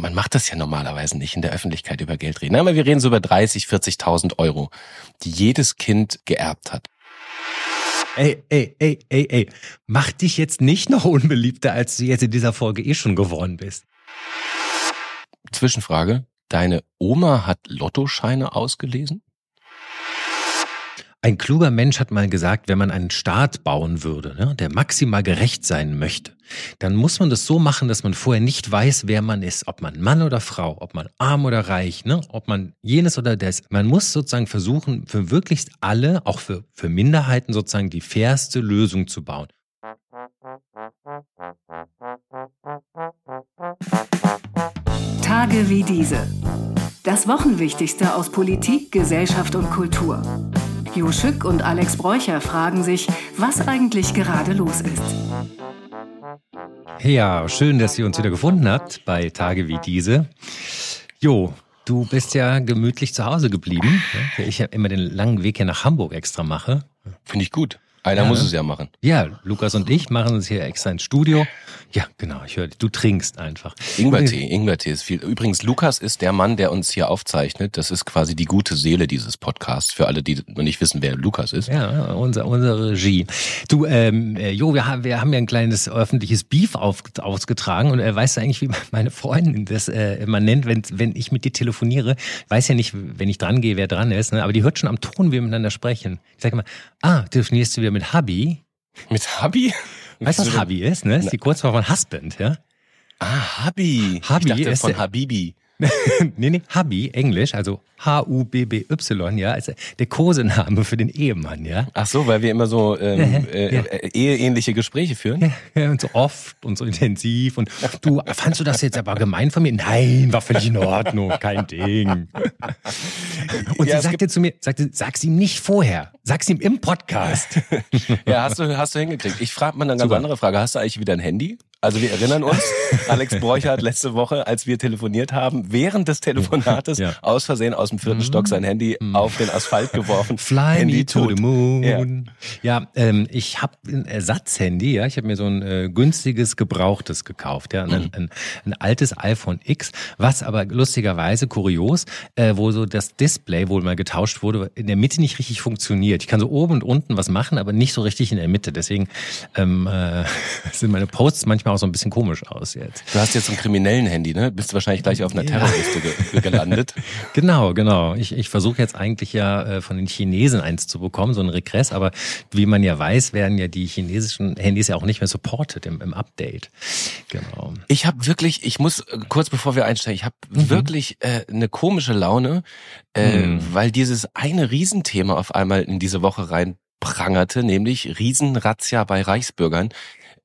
man macht das ja normalerweise nicht in der Öffentlichkeit über Geld reden. Aber wir reden so über 30, 40.000 Euro, die jedes Kind geerbt hat. Ey, ey, ey, ey, ey, mach dich jetzt nicht noch unbeliebter, als du jetzt in dieser Folge eh schon geworden bist. Zwischenfrage. Deine Oma hat Lottoscheine ausgelesen? Ein kluger Mensch hat mal gesagt, wenn man einen Staat bauen würde, ne, der maximal gerecht sein möchte, dann muss man das so machen, dass man vorher nicht weiß, wer man ist, ob man Mann oder Frau, ob man arm oder reich, ne, ob man jenes oder das. Man muss sozusagen versuchen, für möglichst alle, auch für, für Minderheiten sozusagen die fairste Lösung zu bauen. Tage wie diese. Das Wochenwichtigste aus Politik, Gesellschaft und Kultur. Jo Schück und Alex Bräucher fragen sich, was eigentlich gerade los ist. Ja, schön, dass ihr uns wieder gefunden habt bei Tage wie diese. Jo, du bist ja gemütlich zu Hause geblieben. Ich ja immer den langen Weg hier nach Hamburg extra mache. Finde ich gut. Einer ja. muss es ja machen. Ja, Lukas und ich machen es hier extra ins Studio. Ja, genau, ich höre, du trinkst einfach. Ingwertee, Ingwertee ist viel. Übrigens, Lukas ist der Mann, der uns hier aufzeichnet. Das ist quasi die gute Seele dieses Podcasts, für alle, die noch nicht wissen, wer Lukas ist. Ja, unser, unsere Regie. Du, ähm, äh, Jo, wir haben, wir haben ja ein kleines öffentliches Beef auf, ausgetragen und äh, weißt du eigentlich, wie meine Freundin das äh, immer nennt, wenn, wenn ich mit dir telefoniere, weiß ja nicht, wenn ich dran gehe, wer dran ist, ne? aber die hört schon am Ton, wie wir miteinander sprechen. Ich sage immer, ah, telefonierst du wieder mit Hubby? Mit Hubby? Weißt du, was Hubby ist? Ne? Ist die Kurzform von Husband, ja? Ah, Hubby. Hubby ich dachte ist von Habibi. nee, nee, Hubby, Englisch, also H-U-B-B-Y, ja, also der Kosename für den Ehemann, ja. Ach so, weil wir immer so ähm, äh, ja. äh, eheähnliche Gespräche führen? Ja, ja, und so oft und so intensiv. Und du, fandst du das jetzt aber gemein von mir? Nein, war völlig in Ordnung, kein Ding. Und ja, sie sagte zu mir, sagte, sag's ihm nicht vorher, sag's ihm im Podcast. ja, hast du, hast du hingekriegt. Ich frage mal eine ganz Super. andere Frage. Hast du eigentlich wieder ein Handy? Also wir erinnern uns, Alex Bräucher hat letzte Woche, als wir telefoniert haben, während des Telefonates ja. aus Versehen aus dem vierten Stock sein Handy mhm. auf den Asphalt geworfen. Fly Handy me to the moon. Ja, ja ähm, ich habe ein Ersatzhandy, ja, ich habe mir so ein äh, günstiges gebrauchtes gekauft, ja, ein, mhm. ein, ein, altes iPhone X, was aber lustigerweise kurios, äh, wo so das Display wohl mal getauscht wurde, in der Mitte nicht richtig funktioniert. Ich kann so oben und unten was machen, aber nicht so richtig in der Mitte. Deswegen ähm, äh, sind meine Posts manchmal manchmal auch so ein bisschen komisch aus jetzt. Du hast jetzt ein kriminellen Handy, ne? Bist du wahrscheinlich gleich auf einer ja. Terrorliste ge gelandet. genau, genau. Ich, ich versuche jetzt eigentlich ja äh, von den Chinesen eins zu bekommen, so ein Regress, aber wie man ja weiß, werden ja die chinesischen Handys ja auch nicht mehr supported im, im Update. Genau. Ich habe wirklich, ich muss äh, kurz bevor wir einsteigen, ich habe mhm. wirklich äh, eine komische Laune, äh, mhm. weil dieses eine Riesenthema auf einmal in diese Woche rein prangerte, nämlich Riesenrazzia bei Reichsbürgern.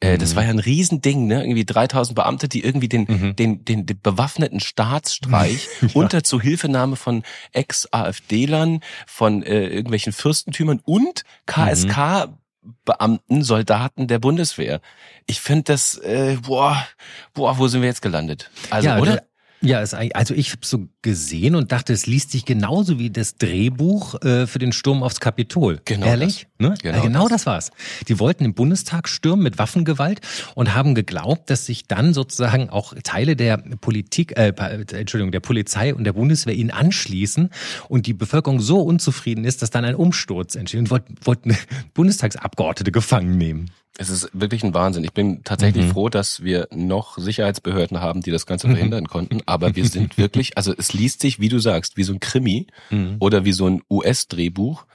Äh, das mhm. war ja ein Riesending, ne? Irgendwie 3000 Beamte, die irgendwie den, mhm. den, den, den bewaffneten Staatsstreich ja. unter Zuhilfenahme von Ex-AfD-Lern, von äh, irgendwelchen Fürstentümern und KSK mhm. Beamten, Soldaten der Bundeswehr. Ich finde das, äh, boah, boah, wo sind wir jetzt gelandet? Also, ja, oder? Ja, also ich habe so gesehen und dachte, es liest sich genauso wie das Drehbuch äh, für den Sturm aufs Kapitol. Genau. Ehrlich? Das. Ne? Genau, ja, genau das. das war's. Die wollten den Bundestag stürmen mit Waffengewalt und haben geglaubt, dass sich dann sozusagen auch Teile der Politik, äh, Entschuldigung, der Polizei und der Bundeswehr ihnen anschließen und die Bevölkerung so unzufrieden ist, dass dann ein Umsturz entsteht und wollten, wollten Bundestagsabgeordnete gefangen nehmen. Es ist wirklich ein Wahnsinn. Ich bin tatsächlich mhm. froh, dass wir noch Sicherheitsbehörden haben, die das Ganze mhm. verhindern konnten. Aber wir sind wirklich, also es liest sich, wie du sagst, wie so ein Krimi mhm. oder wie so ein US-Drehbuch.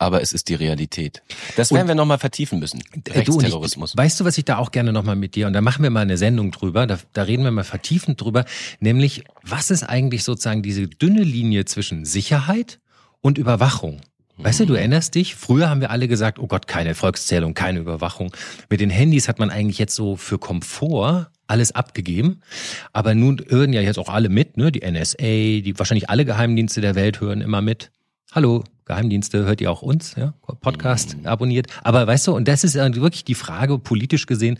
Aber es ist die Realität. Das werden und, wir nochmal vertiefen müssen. Rechtsterrorismus. Ich, weißt du, was ich da auch gerne nochmal mit dir, und da machen wir mal eine Sendung drüber, da, da reden wir mal vertiefend drüber, nämlich, was ist eigentlich sozusagen diese dünne Linie zwischen Sicherheit und Überwachung? Weißt du, du erinnerst dich, früher haben wir alle gesagt, oh Gott, keine Volkszählung, keine Überwachung. Mit den Handys hat man eigentlich jetzt so für Komfort alles abgegeben. Aber nun hören ja jetzt auch alle mit, ne? Die NSA, die wahrscheinlich alle Geheimdienste der Welt hören immer mit. Hallo, Geheimdienste, hört ihr auch uns, ja? Podcast mhm. abonniert. Aber weißt du, und das ist wirklich die Frage, politisch gesehen,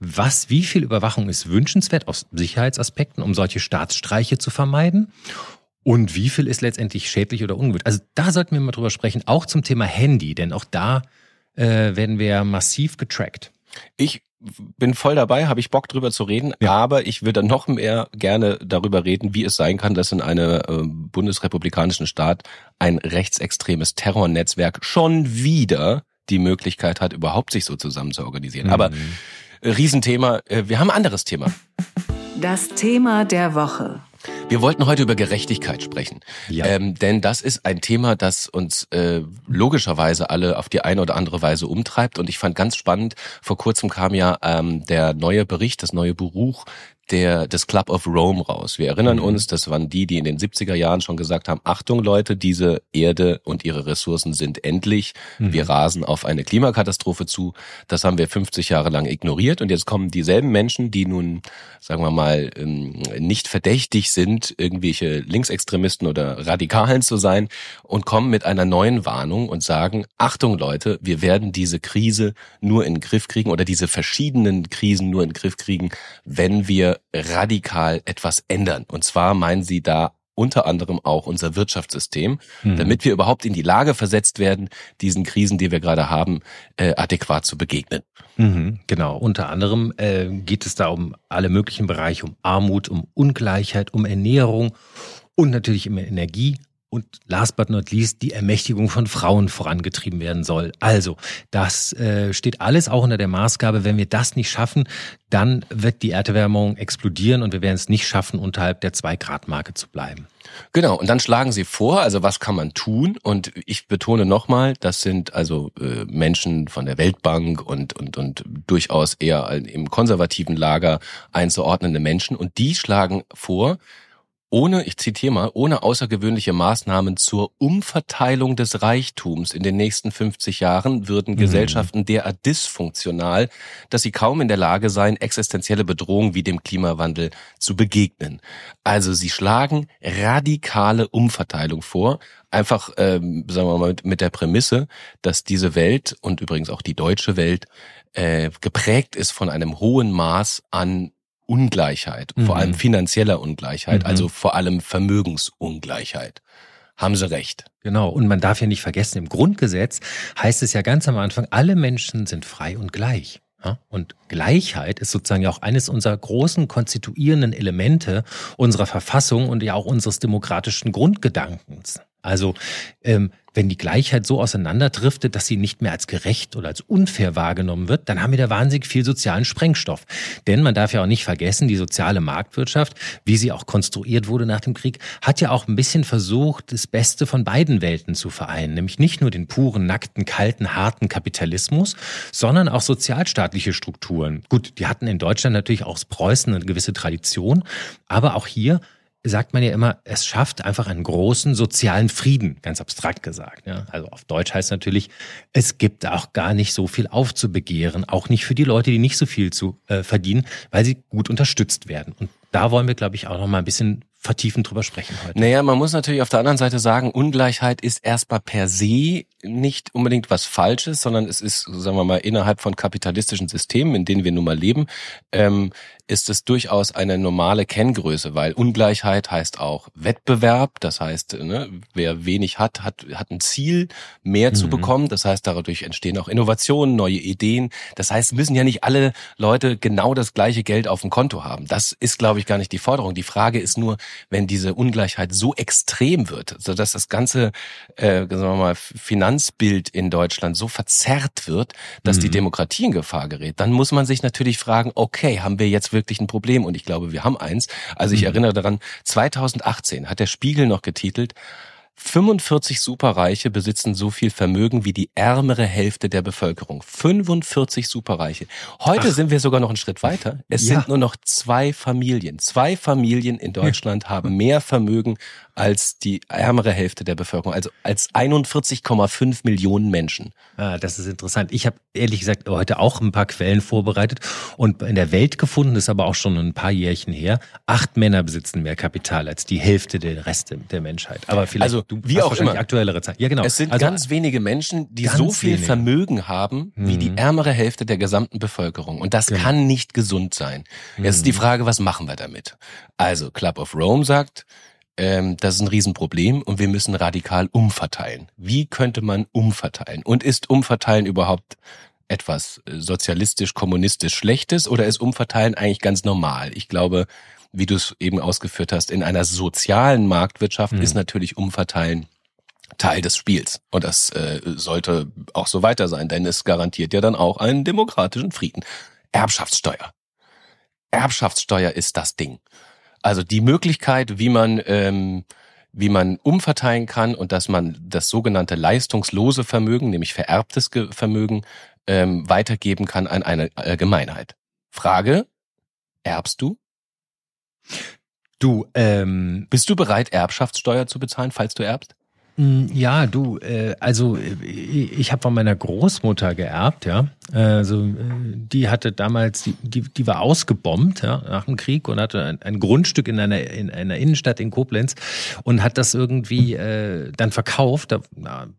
was, wie viel Überwachung ist wünschenswert aus Sicherheitsaspekten, um solche Staatsstreiche zu vermeiden? Und wie viel ist letztendlich schädlich oder ungewollt? Also da sollten wir mal drüber sprechen, auch zum Thema Handy, denn auch da äh, werden wir massiv getrackt. Ich bin voll dabei, habe ich Bock drüber zu reden, ja. aber ich würde noch mehr gerne darüber reden, wie es sein kann, dass in einem äh, bundesrepublikanischen Staat ein rechtsextremes Terrornetzwerk schon wieder die Möglichkeit hat, überhaupt sich so zusammen zu organisieren. Mhm. Aber äh, Riesenthema, äh, wir haben ein anderes Thema. Das Thema der Woche. Wir wollten heute über Gerechtigkeit sprechen, ja. ähm, denn das ist ein Thema, das uns äh, logischerweise alle auf die eine oder andere Weise umtreibt. Und ich fand ganz spannend, vor kurzem kam ja ähm, der neue Bericht, das neue Buch der, des Club of Rome raus. Wir erinnern mhm. uns, das waren die, die in den 70er Jahren schon gesagt haben, Achtung Leute, diese Erde und ihre Ressourcen sind endlich. Mhm. Wir rasen auf eine Klimakatastrophe zu. Das haben wir 50 Jahre lang ignoriert und jetzt kommen dieselben Menschen, die nun, sagen wir mal, ähm, nicht verdächtig sind, irgendwelche Linksextremisten oder Radikalen zu sein und kommen mit einer neuen Warnung und sagen, Achtung Leute, wir werden diese Krise nur in den Griff kriegen oder diese verschiedenen Krisen nur in den Griff kriegen, wenn wir radikal etwas ändern. Und zwar meinen sie da unter anderem auch unser Wirtschaftssystem, mhm. damit wir überhaupt in die Lage versetzt werden, diesen Krisen, die wir gerade haben, äh, adäquat zu begegnen. Mhm, genau. Unter anderem äh, geht es da um alle möglichen Bereiche, um Armut, um Ungleichheit, um Ernährung und natürlich um Energie, und last but not least die Ermächtigung von Frauen vorangetrieben werden soll. Also, das äh, steht alles auch unter der Maßgabe, wenn wir das nicht schaffen, dann wird die Erderwärmung explodieren und wir werden es nicht schaffen, unterhalb der Zwei-Grad-Marke zu bleiben. Genau, und dann schlagen sie vor, also was kann man tun? Und ich betone nochmal, das sind also äh, Menschen von der Weltbank und, und, und durchaus eher im konservativen Lager einzuordnende Menschen. Und die schlagen vor, ohne, ich zitiere mal, ohne außergewöhnliche Maßnahmen zur Umverteilung des Reichtums in den nächsten 50 Jahren würden mhm. Gesellschaften derart dysfunktional, dass sie kaum in der Lage seien, existenzielle Bedrohungen wie dem Klimawandel zu begegnen. Also sie schlagen radikale Umverteilung vor, einfach, ähm, sagen wir mal, mit der Prämisse, dass diese Welt und übrigens auch die deutsche Welt äh, geprägt ist von einem hohen Maß an Ungleichheit, mhm. vor allem finanzieller Ungleichheit, mhm. also vor allem Vermögensungleichheit. Haben Sie recht. Genau. Und man darf ja nicht vergessen, im Grundgesetz heißt es ja ganz am Anfang, alle Menschen sind frei und gleich. Und Gleichheit ist sozusagen ja auch eines unserer großen konstituierenden Elemente unserer Verfassung und ja auch unseres demokratischen Grundgedankens. Also ähm, wenn die Gleichheit so auseinanderdriftet, dass sie nicht mehr als gerecht oder als unfair wahrgenommen wird, dann haben wir da wahnsinnig viel sozialen Sprengstoff. Denn man darf ja auch nicht vergessen, die soziale Marktwirtschaft, wie sie auch konstruiert wurde nach dem Krieg, hat ja auch ein bisschen versucht, das Beste von beiden Welten zu vereinen. Nämlich nicht nur den puren, nackten, kalten, harten Kapitalismus, sondern auch sozialstaatliche Strukturen. Gut, die hatten in Deutschland natürlich auch aus Preußen eine gewisse Tradition, aber auch hier sagt man ja immer, es schafft einfach einen großen sozialen Frieden, ganz abstrakt gesagt. Ja. Also auf Deutsch heißt natürlich, es gibt auch gar nicht so viel aufzubegehren, auch nicht für die Leute, die nicht so viel zu äh, verdienen, weil sie gut unterstützt werden. Und da wollen wir, glaube ich, auch noch mal ein bisschen vertiefend drüber sprechen heute. Naja, man muss natürlich auf der anderen Seite sagen, Ungleichheit ist erstmal per se nicht unbedingt was Falsches, sondern es ist, sagen wir mal, innerhalb von kapitalistischen Systemen, in denen wir nun mal leben, ähm, ist es durchaus eine normale Kenngröße, weil Ungleichheit heißt auch Wettbewerb. Das heißt, ne, wer wenig hat, hat, hat ein Ziel, mehr mhm. zu bekommen. Das heißt, dadurch entstehen auch Innovationen, neue Ideen. Das heißt, müssen ja nicht alle Leute genau das gleiche Geld auf dem Konto haben. Das ist, glaube ich, gar nicht die Forderung. Die Frage ist nur, wenn diese Ungleichheit so extrem wird, sodass das ganze, äh, sagen wir mal, Finanzbild in Deutschland so verzerrt wird, dass mhm. die Demokratie in Gefahr gerät, dann muss man sich natürlich fragen, okay, haben wir jetzt wirklich ein Problem und ich glaube, wir haben eins. Also ich mhm. erinnere daran, 2018 hat der Spiegel noch getitelt, 45 Superreiche besitzen so viel Vermögen wie die ärmere Hälfte der Bevölkerung. 45 Superreiche. Heute Ach. sind wir sogar noch einen Schritt weiter. Es ja. sind nur noch zwei Familien. Zwei Familien in Deutschland ja. haben mehr Vermögen als die ärmere Hälfte der Bevölkerung, also als 41,5 Millionen Menschen. Ah, das ist interessant. Ich habe ehrlich gesagt heute auch ein paar Quellen vorbereitet und in der Welt gefunden, ist aber auch schon ein paar Jährchen her, acht Männer besitzen mehr Kapital als die Hälfte der Reste der Menschheit. Aber vielleicht also, du wie auch immer aktuellere Zeit. Ja, genau. Es sind also, ganz wenige Menschen, die so viel wenige. Vermögen haben wie die mhm. ärmere Hälfte der gesamten Bevölkerung. Und das genau. kann nicht gesund sein. Jetzt ist die mhm. Frage, was machen wir damit? Also Club of Rome sagt, ähm, das ist ein Riesenproblem und wir müssen radikal umverteilen. Wie könnte man umverteilen? Und ist Umverteilen überhaupt etwas äh, sozialistisch, kommunistisch Schlechtes oder ist Umverteilen eigentlich ganz normal? Ich glaube, wie du es eben ausgeführt hast, in einer sozialen Marktwirtschaft mhm. ist natürlich Umverteilen Teil des Spiels. Und das äh, sollte auch so weiter sein, denn es garantiert ja dann auch einen demokratischen Frieden. Erbschaftssteuer. Erbschaftssteuer ist das Ding. Also die Möglichkeit, wie man ähm, wie man umverteilen kann und dass man das sogenannte leistungslose Vermögen, nämlich vererbtes Vermögen, ähm, weitergeben kann an eine Allgemeinheit. Frage, erbst du? Du, ähm, bist du bereit, Erbschaftssteuer zu bezahlen, falls du erbst? Mm, ja, du, äh, also äh, ich habe von meiner Großmutter geerbt, ja. Also die hatte damals, die, die, die war ausgebombt ja, nach dem Krieg und hatte ein, ein Grundstück in einer, in einer Innenstadt in Koblenz und hat das irgendwie äh, dann verkauft da,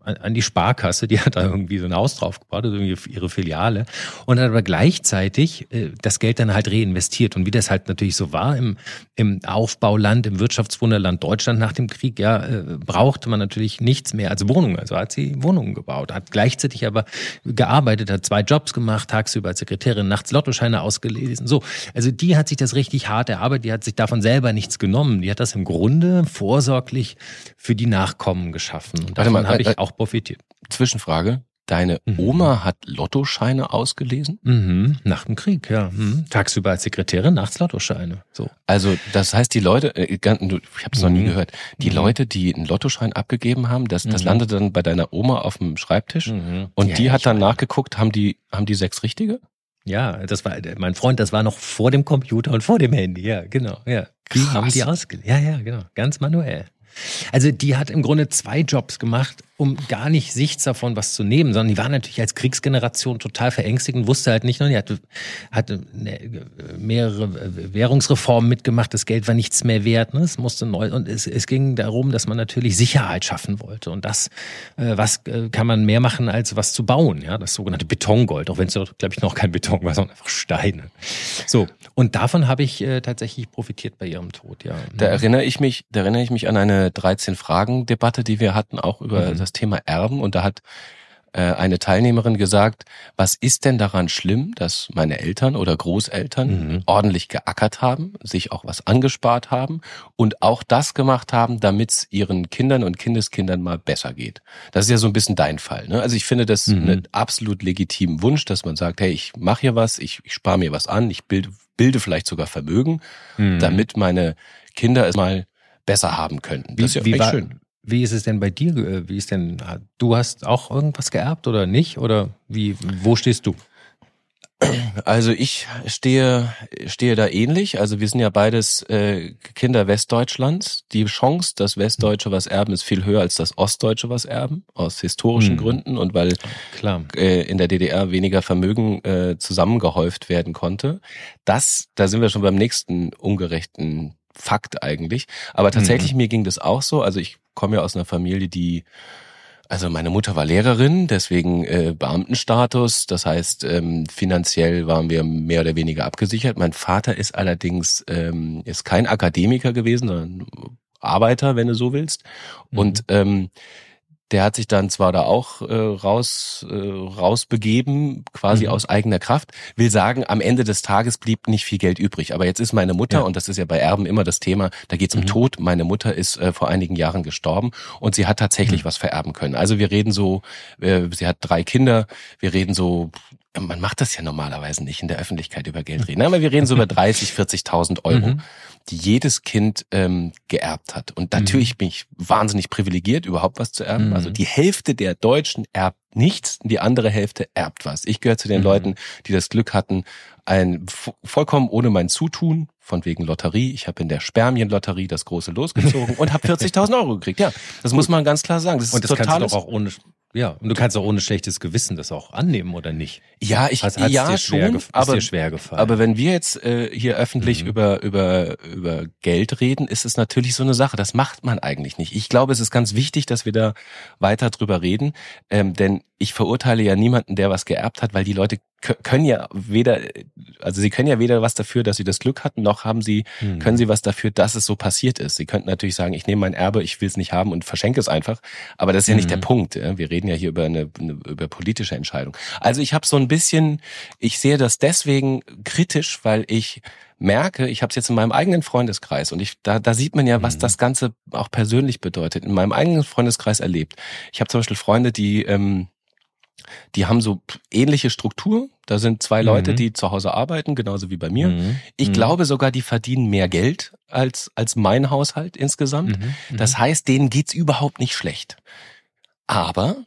an die Sparkasse, die hat da irgendwie so ein Haus drauf gebaut, also ihre Filiale und hat aber gleichzeitig äh, das Geld dann halt reinvestiert und wie das halt natürlich so war im, im Aufbauland, im Wirtschaftswunderland Deutschland nach dem Krieg, ja, äh, brauchte man natürlich nichts mehr als Wohnungen, also hat sie Wohnungen gebaut, hat gleichzeitig aber gearbeitet, hat zwei Jobs Jobs gemacht, tagsüber als Sekretärin, nachts Lottoscheine ausgelesen. So, also die hat sich das richtig hart erarbeitet, die hat sich davon selber nichts genommen. Die hat das im Grunde vorsorglich für die Nachkommen geschaffen. Und davon habe ich äh, auch profitiert. Zwischenfrage. Deine mhm. Oma hat Lottoscheine ausgelesen? Mhm. Nach dem Krieg, ja. Mhm. Tagsüber als Sekretärin, nachts Lottoscheine. So. Also das heißt, die Leute, äh, ich habe es noch nie mhm. gehört, die mhm. Leute, die einen Lottoschein abgegeben haben, das, das mhm. landet dann bei deiner Oma auf dem Schreibtisch und ja, die hat dann nachgeguckt, haben die, haben die sechs richtige? Ja, das war mein Freund, das war noch vor dem Computer und vor dem Handy, ja, genau, ja. Die Krass. haben die ausgelesen. Ja, ja, genau, ganz manuell. Also die hat im Grunde zwei Jobs gemacht um gar nicht Sichts davon was zu nehmen, sondern die war natürlich als Kriegsgeneration total verängstigt und wusste halt nicht nur, die hatte, hatte mehrere Währungsreformen mitgemacht, das Geld war nichts mehr wert, ne? es musste neu, und es, es ging darum, dass man natürlich Sicherheit schaffen wollte und das, äh, was äh, kann man mehr machen, als was zu bauen, ja, das sogenannte Betongold, auch wenn es, glaube ich, noch kein Beton war, sondern einfach Steine. So, und davon habe ich äh, tatsächlich profitiert bei ihrem Tod, ja. Da erinnere ich mich, da erinnere ich mich an eine 13-Fragen-Debatte, die wir hatten, auch über mhm. das das Thema Erben und da hat äh, eine Teilnehmerin gesagt, was ist denn daran schlimm, dass meine Eltern oder Großeltern mhm. ordentlich geackert haben, sich auch was angespart haben und auch das gemacht haben, damit es ihren Kindern und Kindeskindern mal besser geht. Das ist ja so ein bisschen dein Fall. Ne? Also ich finde das mhm. einen absolut legitimen Wunsch, dass man sagt, hey, ich mache hier was, ich, ich spare mir was an, ich bilde, bilde vielleicht sogar Vermögen, mhm. damit meine Kinder es mal besser haben könnten. Das ist ja wie, war, schön. Wie ist es denn bei dir? Wie ist denn, du hast auch irgendwas geerbt oder nicht? Oder wie, wo stehst du? Also ich stehe, stehe da ähnlich. Also wir sind ja beides äh, Kinder Westdeutschlands. Die Chance, dass Westdeutsche was erben, ist viel höher als das Ostdeutsche was erben, aus historischen hm. Gründen und weil Klar. Äh, in der DDR weniger Vermögen äh, zusammengehäuft werden konnte. Das, da sind wir schon beim nächsten ungerechten Fakt eigentlich. Aber tatsächlich, mhm. mir ging das auch so. Also ich komme ja aus einer Familie, die also meine Mutter war Lehrerin, deswegen äh, Beamtenstatus. Das heißt, ähm, finanziell waren wir mehr oder weniger abgesichert. Mein Vater ist allerdings ähm, ist kein Akademiker gewesen, sondern Arbeiter, wenn du so willst. Mhm. Und ähm, der hat sich dann zwar da auch äh, raus äh, rausbegeben, quasi mhm. aus eigener Kraft. Will sagen, am Ende des Tages blieb nicht viel Geld übrig. Aber jetzt ist meine Mutter ja. und das ist ja bei Erben immer das Thema. Da geht es um mhm. Tod. Meine Mutter ist äh, vor einigen Jahren gestorben und sie hat tatsächlich mhm. was vererben können. Also wir reden so, äh, sie hat drei Kinder. Wir reden so man macht das ja normalerweise nicht in der Öffentlichkeit über Geld reden. Aber wir reden so über 30, 40.000 Euro, mhm. Die jedes Kind ähm, geerbt hat. Und natürlich mhm. bin ich wahnsinnig privilegiert, überhaupt was zu erben. Mhm. Also die Hälfte der Deutschen erbt nichts, die andere Hälfte erbt was. Ich gehöre zu den mhm. Leuten, die das Glück hatten, ein vollkommen ohne mein Zutun, von wegen Lotterie. Ich habe in der Spermienlotterie das große losgezogen und habe 40.000 Euro gekriegt. Ja, das muss man ganz klar sagen. Das ist und das kannst du doch auch ohne ja, und du kannst auch ohne schlechtes Gewissen das auch annehmen oder nicht? Ja, ich also, ja dir schon, aber, dir schwer gefallen. aber wenn wir jetzt äh, hier öffentlich mhm. über über über Geld reden, ist es natürlich so eine Sache. Das macht man eigentlich nicht. Ich glaube, es ist ganz wichtig, dass wir da weiter drüber reden, ähm, denn ich verurteile ja niemanden, der was geerbt hat, weil die Leute können ja weder, also sie können ja weder was dafür, dass sie das Glück hatten, noch haben sie, mhm. können sie was dafür, dass es so passiert ist. Sie könnten natürlich sagen, ich nehme mein Erbe, ich will es nicht haben und verschenke es einfach. Aber das ist ja nicht der mhm. Punkt. Wir reden reden ja hier über eine, eine über politische Entscheidung. Also ich habe so ein bisschen, ich sehe das deswegen kritisch, weil ich merke, ich habe es jetzt in meinem eigenen Freundeskreis und ich da, da sieht man ja, was mhm. das Ganze auch persönlich bedeutet. In meinem eigenen Freundeskreis erlebt. Ich habe zum Beispiel Freunde, die ähm, die haben so ähnliche Struktur. Da sind zwei Leute, mhm. die zu Hause arbeiten, genauso wie bei mir. Mhm. Ich mhm. glaube sogar, die verdienen mehr Geld als, als mein Haushalt insgesamt. Mhm. Mhm. Das heißt, denen geht's überhaupt nicht schlecht. Aber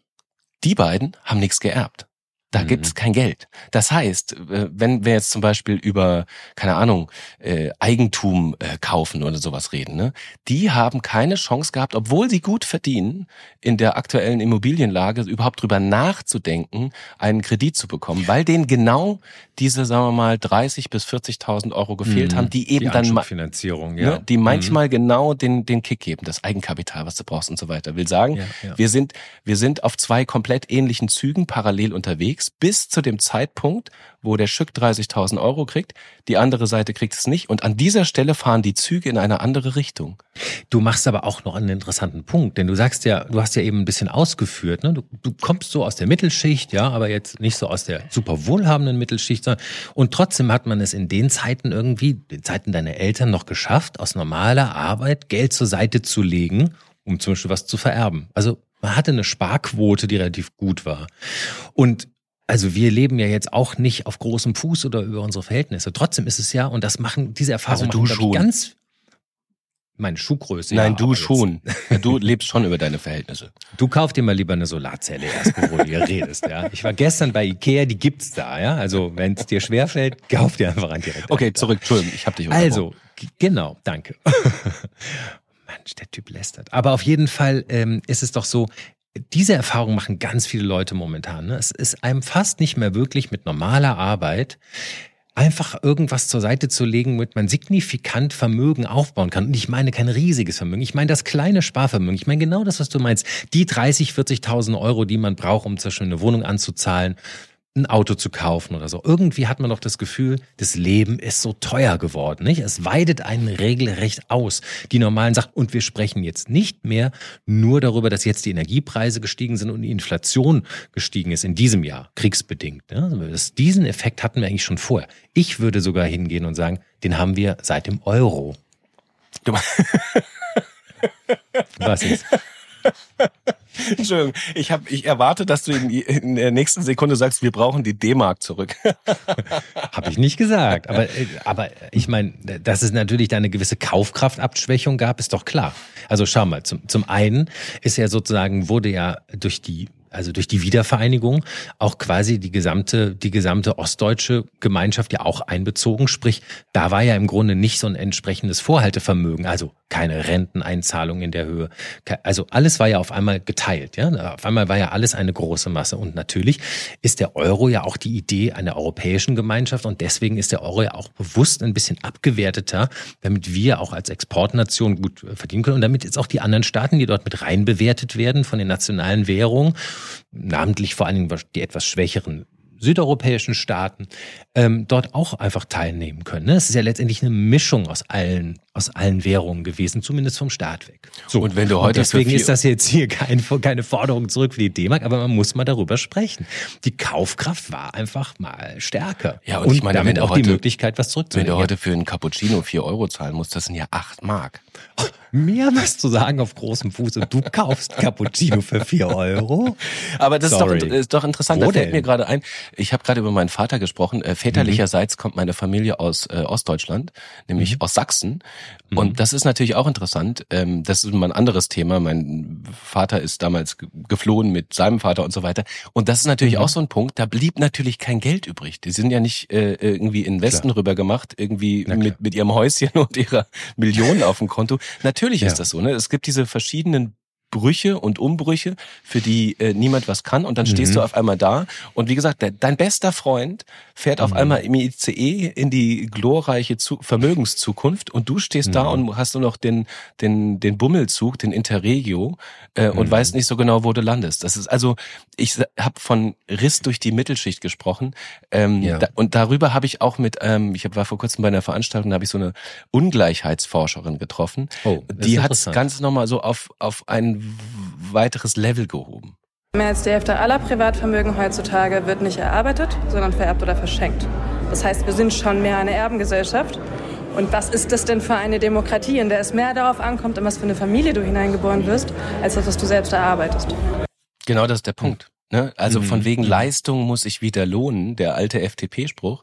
die beiden haben nichts geerbt. Da mhm. gibt es kein Geld. Das heißt, äh, wenn wir jetzt zum Beispiel über, keine Ahnung, äh, Eigentum äh, kaufen oder sowas reden, ne, die haben keine Chance gehabt, obwohl sie gut verdienen, in der aktuellen Immobilienlage überhaupt drüber nachzudenken, einen Kredit zu bekommen, weil denen genau diese, sagen wir mal, 30 bis 40.000 Euro gefehlt mhm. haben, die eben die dann mal, Finanzierung, ja. Ne, die manchmal mhm. genau den den Kick geben, das Eigenkapital, was du brauchst und so weiter. Will sagen, ja, ja. wir sind wir sind auf zwei komplett ähnlichen Zügen parallel unterwegs unterwegs bis zu dem Zeitpunkt, wo der Schück 30.000 Euro kriegt, die andere Seite kriegt es nicht und an dieser Stelle fahren die Züge in eine andere Richtung. Du machst aber auch noch einen interessanten Punkt, denn du sagst ja, du hast ja eben ein bisschen ausgeführt, ne? du, du kommst so aus der Mittelschicht, ja, aber jetzt nicht so aus der super wohlhabenden Mittelschicht, und trotzdem hat man es in den Zeiten irgendwie, den Zeiten deiner Eltern noch geschafft, aus normaler Arbeit Geld zur Seite zu legen, um zum Beispiel was zu vererben. Also man hatte eine Sparquote, die relativ gut war. Und also wir leben ja jetzt auch nicht auf großem Fuß oder über unsere Verhältnisse. Trotzdem ist es ja, und das machen diese Erfahrungen also du machen, schon. ganz meine Schuhgröße. Nein, ja, du schon. du lebst schon über deine Verhältnisse. Du kauf dir mal lieber eine Solarzelle erst, bevor du hier redest. Ja, ich war gestern bei Ikea, die gibt's da. Ja, also wenn es dir schwerfällt, kauf dir einfach ein direkt. Okay, zurück. Entschuldigung, ich habe dich. Also genau, danke. Mensch, der Typ lästert. Aber auf jeden Fall ähm, ist es doch so, diese Erfahrung machen ganz viele Leute momentan. Ne? Es ist einem fast nicht mehr wirklich mit normaler Arbeit einfach irgendwas zur Seite zu legen, womit man signifikant Vermögen aufbauen kann. Und ich meine kein riesiges Vermögen. Ich meine das kleine Sparvermögen. Ich meine genau das, was du meinst. Die 30, 40.000 Euro, die man braucht, um zum Beispiel eine Wohnung anzuzahlen ein Auto zu kaufen oder so. Irgendwie hat man doch das Gefühl, das Leben ist so teuer geworden, nicht? Es weidet einen regelrecht aus. Die normalen Sachen. Und wir sprechen jetzt nicht mehr nur darüber, dass jetzt die Energiepreise gestiegen sind und die Inflation gestiegen ist in diesem Jahr, kriegsbedingt. Ne? Das, diesen Effekt hatten wir eigentlich schon vorher. Ich würde sogar hingehen und sagen, den haben wir seit dem Euro. Was ist? Entschuldigung, ich, hab, ich erwarte, dass du in, in der nächsten Sekunde sagst, wir brauchen die D-Mark zurück. Habe ich nicht gesagt. Aber, äh, aber ich meine, dass es natürlich da eine gewisse Kaufkraftabschwächung gab, ist doch klar. Also schau mal, zum, zum einen ist ja sozusagen, wurde ja durch die also durch die Wiedervereinigung auch quasi die gesamte, die gesamte ostdeutsche Gemeinschaft ja auch einbezogen. Sprich, da war ja im Grunde nicht so ein entsprechendes Vorhaltevermögen, also keine Renteneinzahlung in der Höhe. Also alles war ja auf einmal geteilt, ja. Auf einmal war ja alles eine große Masse. Und natürlich ist der Euro ja auch die Idee einer europäischen Gemeinschaft und deswegen ist der Euro ja auch bewusst ein bisschen abgewerteter, damit wir auch als Exportnation gut verdienen können und damit jetzt auch die anderen Staaten, die dort mit reinbewertet werden von den nationalen Währungen, namentlich vor allen Dingen die etwas schwächeren südeuropäischen Staaten ähm, dort auch einfach teilnehmen können. Ne? Es ist ja letztendlich eine Mischung aus allen aus allen Währungen gewesen, zumindest vom Staat weg. So und wenn du heute und deswegen ist das jetzt hier kein, keine Forderung zurück für die D-Mark, aber man muss mal darüber sprechen. Die Kaufkraft war einfach mal stärker ja und, und ich meine, damit auch heute, die Möglichkeit, was zurückzulegen. Wenn du heute für einen Cappuccino vier Euro zahlen musst, das sind ja acht Mark. Mehr was zu sagen auf großem Fuß und du kaufst Cappuccino für vier Euro. Aber das ist doch, ist doch, interessant. Wo da fällt denn? mir gerade ein. Ich habe gerade über meinen Vater gesprochen. Äh, väterlicherseits mhm. kommt meine Familie aus äh, Ostdeutschland, nämlich mhm. aus Sachsen. Mhm. Und das ist natürlich auch interessant. Ähm, das ist mal ein anderes Thema. Mein Vater ist damals geflohen mit seinem Vater und so weiter. Und das ist natürlich mhm. auch so ein Punkt. Da blieb natürlich kein Geld übrig. Die sind ja nicht äh, irgendwie in den Westen Klar. rüber gemacht, irgendwie mit, mit ihrem Häuschen und ihrer Millionen auf dem Konto. Natürlich ja. ist das so. Ne? Es gibt diese verschiedenen Brüche und Umbrüche, für die äh, niemand was kann. Und dann stehst mhm. du auf einmal da. Und wie gesagt, de dein bester Freund fährt mhm. auf einmal im ICE in die glorreiche Zu Vermögenszukunft und du stehst mhm. da und hast nur noch den, den, den Bummelzug, den Interregio äh, und mhm. weißt nicht so genau, wo du landest. Das ist also, ich habe von Riss durch die Mittelschicht gesprochen. Ähm, ja. da, und darüber habe ich auch mit, ähm, ich war vor kurzem bei einer Veranstaltung, da habe ich so eine Ungleichheitsforscherin getroffen. Oh, die hat es ganz nochmal so auf, auf einen weiteres Level gehoben. Mehr als die Hälfte aller Privatvermögen heutzutage wird nicht erarbeitet, sondern vererbt oder verschenkt. Das heißt, wir sind schon mehr eine Erbengesellschaft. Und was ist das denn für eine Demokratie, in der es mehr darauf ankommt, in was für eine Familie du hineingeboren wirst, als das, was du selbst erarbeitest? Genau das ist der Punkt. Ne? Also mhm. von wegen mhm. Leistung muss ich wieder lohnen, der alte FDP-Spruch.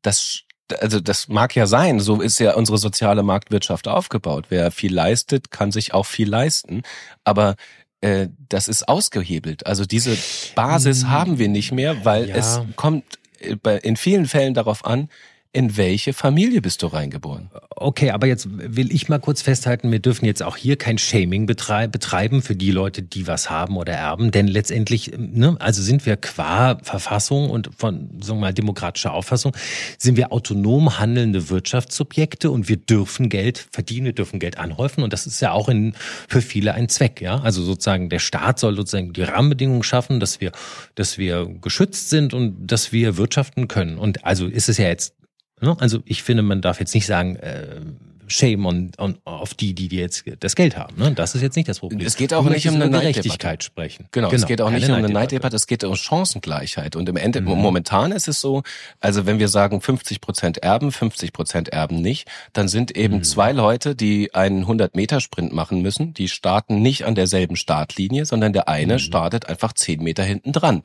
Das also das mag ja sein, so ist ja unsere soziale Marktwirtschaft aufgebaut. Wer viel leistet, kann sich auch viel leisten. Aber äh, das ist ausgehebelt. Also diese Basis mhm. haben wir nicht mehr, weil ja. es kommt äh, in vielen Fällen darauf an, in welche Familie bist du reingeboren? Okay, aber jetzt will ich mal kurz festhalten, wir dürfen jetzt auch hier kein Shaming betreiben für die Leute, die was haben oder erben, denn letztendlich, ne, also sind wir qua Verfassung und von, sagen wir mal, demokratischer Auffassung, sind wir autonom handelnde Wirtschaftssubjekte und wir dürfen Geld verdienen, wir dürfen Geld anhäufen und das ist ja auch in, für viele ein Zweck, ja. Also sozusagen der Staat soll sozusagen die Rahmenbedingungen schaffen, dass wir, dass wir geschützt sind und dass wir wirtschaften können. Und also ist es ja jetzt? Also ich finde, man darf jetzt nicht sagen, äh, Shame on, on, auf die, die, die jetzt das Geld haben. Ne? Das ist jetzt nicht das Problem. Es geht auch nicht um eine Gerechtigkeit sprechen. Genau, genau, es geht auch nicht um eine Neiddebatte, es geht um Chancengleichheit. Und im Ende, mhm. momentan ist es so, also wenn wir sagen 50 Prozent erben, 50 Prozent erben nicht, dann sind eben mhm. zwei Leute, die einen 100-Meter-Sprint machen müssen, die starten nicht an derselben Startlinie, sondern der eine mhm. startet einfach 10 Meter hinten dran.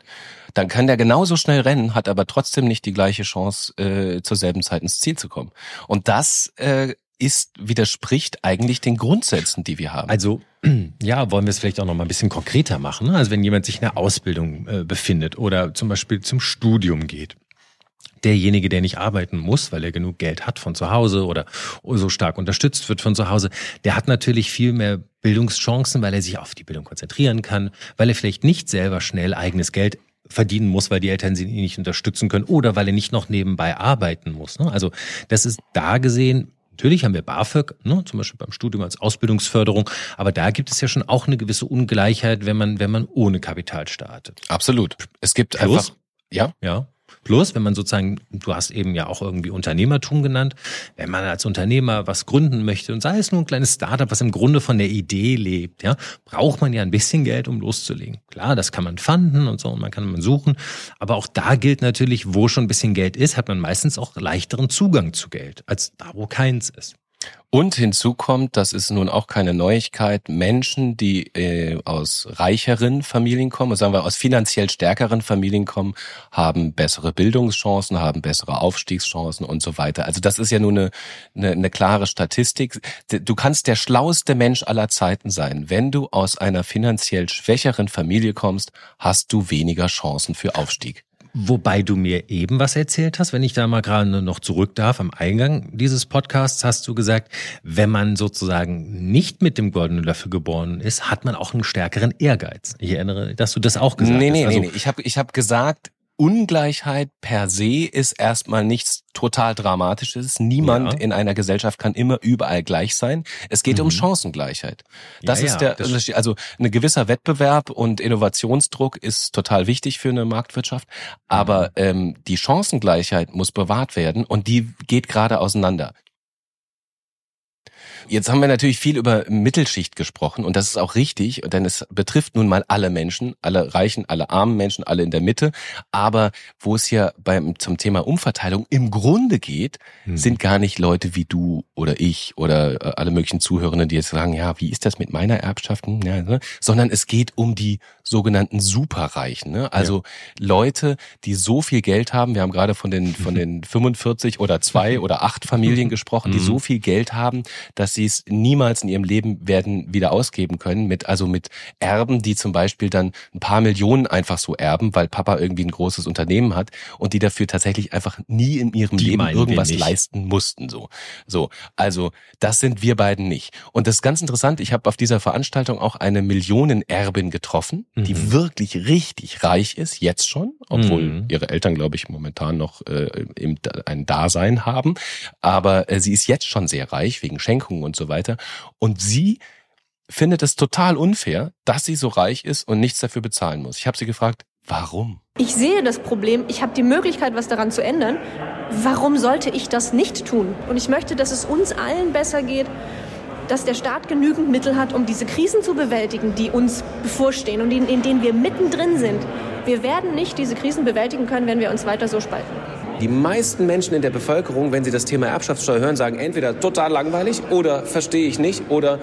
Dann kann der genauso schnell rennen, hat aber trotzdem nicht die gleiche Chance, äh, zur selben Zeit ins Ziel zu kommen. Und das äh, ist, widerspricht eigentlich den Grundsätzen, die wir haben. Also ja, wollen wir es vielleicht auch noch mal ein bisschen konkreter machen. Also wenn jemand sich in einer Ausbildung äh, befindet oder zum Beispiel zum Studium geht, derjenige, der nicht arbeiten muss, weil er genug Geld hat von zu Hause oder so stark unterstützt wird von zu Hause, der hat natürlich viel mehr Bildungschancen, weil er sich auf die Bildung konzentrieren kann, weil er vielleicht nicht selber schnell eigenes Geld verdienen muss, weil die Eltern sie nicht unterstützen können oder weil er nicht noch nebenbei arbeiten muss. Ne? Also das ist da gesehen Natürlich haben wir BAföG, ne, zum Beispiel beim Studium als Ausbildungsförderung, aber da gibt es ja schon auch eine gewisse Ungleichheit, wenn man, wenn man ohne Kapital startet. Absolut. Es gibt Plus, einfach, ja. Ja. Plus, wenn man sozusagen, du hast eben ja auch irgendwie Unternehmertum genannt, wenn man als Unternehmer was gründen möchte und sei es nur ein kleines Startup, was im Grunde von der Idee lebt, ja, braucht man ja ein bisschen Geld, um loszulegen. Klar, das kann man fanden und so und man kann man suchen, aber auch da gilt natürlich, wo schon ein bisschen Geld ist, hat man meistens auch leichteren Zugang zu Geld, als da, wo keins ist. Und hinzu kommt, das ist nun auch keine Neuigkeit, Menschen, die äh, aus reicheren Familien kommen, sagen wir aus finanziell stärkeren Familien kommen, haben bessere Bildungschancen, haben bessere Aufstiegschancen und so weiter. Also das ist ja nur eine, eine, eine klare Statistik. Du kannst der schlauste Mensch aller Zeiten sein. Wenn du aus einer finanziell schwächeren Familie kommst, hast du weniger Chancen für Aufstieg. Wobei du mir eben was erzählt hast, wenn ich da mal gerade noch zurück darf, am Eingang dieses Podcasts hast du gesagt, wenn man sozusagen nicht mit dem goldenen Löffel geboren ist, hat man auch einen stärkeren Ehrgeiz. Ich erinnere, dass du das auch gesagt nee, hast. Nee, also, nee, nee. Ich habe ich hab gesagt, Ungleichheit per se ist erstmal nichts total Dramatisches. Niemand ja. in einer Gesellschaft kann immer überall gleich sein. Es geht mhm. um Chancengleichheit. Das ja, ist der Unterschied. Also ein gewisser Wettbewerb und Innovationsdruck ist total wichtig für eine Marktwirtschaft. Aber mhm. ähm, die Chancengleichheit muss bewahrt werden und die geht gerade auseinander. Jetzt haben wir natürlich viel über Mittelschicht gesprochen und das ist auch richtig, denn es betrifft nun mal alle Menschen, alle reichen, alle armen Menschen, alle in der Mitte. Aber wo es hier beim, zum Thema Umverteilung im Grunde geht, hm. sind gar nicht Leute wie du oder ich oder äh, alle möglichen Zuhörenden, die jetzt sagen, ja, wie ist das mit meiner Erbschaft? Hm, ja, ne? Sondern es geht um die sogenannten Superreichen. Ne? Also ja. Leute, die so viel Geld haben. Wir haben gerade von den, von den 45 oder zwei oder acht Familien gesprochen, die mhm. so viel Geld haben, dass sie es niemals in ihrem Leben werden wieder ausgeben können. Mit, also mit Erben, die zum Beispiel dann ein paar Millionen einfach so erben, weil Papa irgendwie ein großes Unternehmen hat und die dafür tatsächlich einfach nie in ihrem die Leben irgendwas leisten mussten. So, so. Also das sind wir beiden nicht. Und das ist ganz interessant. Ich habe auf dieser Veranstaltung auch eine Millionenerbin getroffen, mhm. die wirklich richtig reich ist, jetzt schon, obwohl mhm. ihre Eltern, glaube ich, momentan noch äh, ein Dasein haben. Aber äh, sie ist jetzt schon sehr reich wegen Schenkungen und so weiter. Und sie findet es total unfair, dass sie so reich ist und nichts dafür bezahlen muss. Ich habe sie gefragt, warum? Ich sehe das Problem, ich habe die Möglichkeit, was daran zu ändern. Warum sollte ich das nicht tun? Und ich möchte, dass es uns allen besser geht, dass der Staat genügend Mittel hat, um diese Krisen zu bewältigen, die uns bevorstehen und in, in denen wir mittendrin sind. Wir werden nicht diese Krisen bewältigen können, wenn wir uns weiter so spalten. Die meisten Menschen in der Bevölkerung, wenn sie das Thema Erbschaftssteuer hören, sagen entweder total langweilig oder verstehe ich nicht oder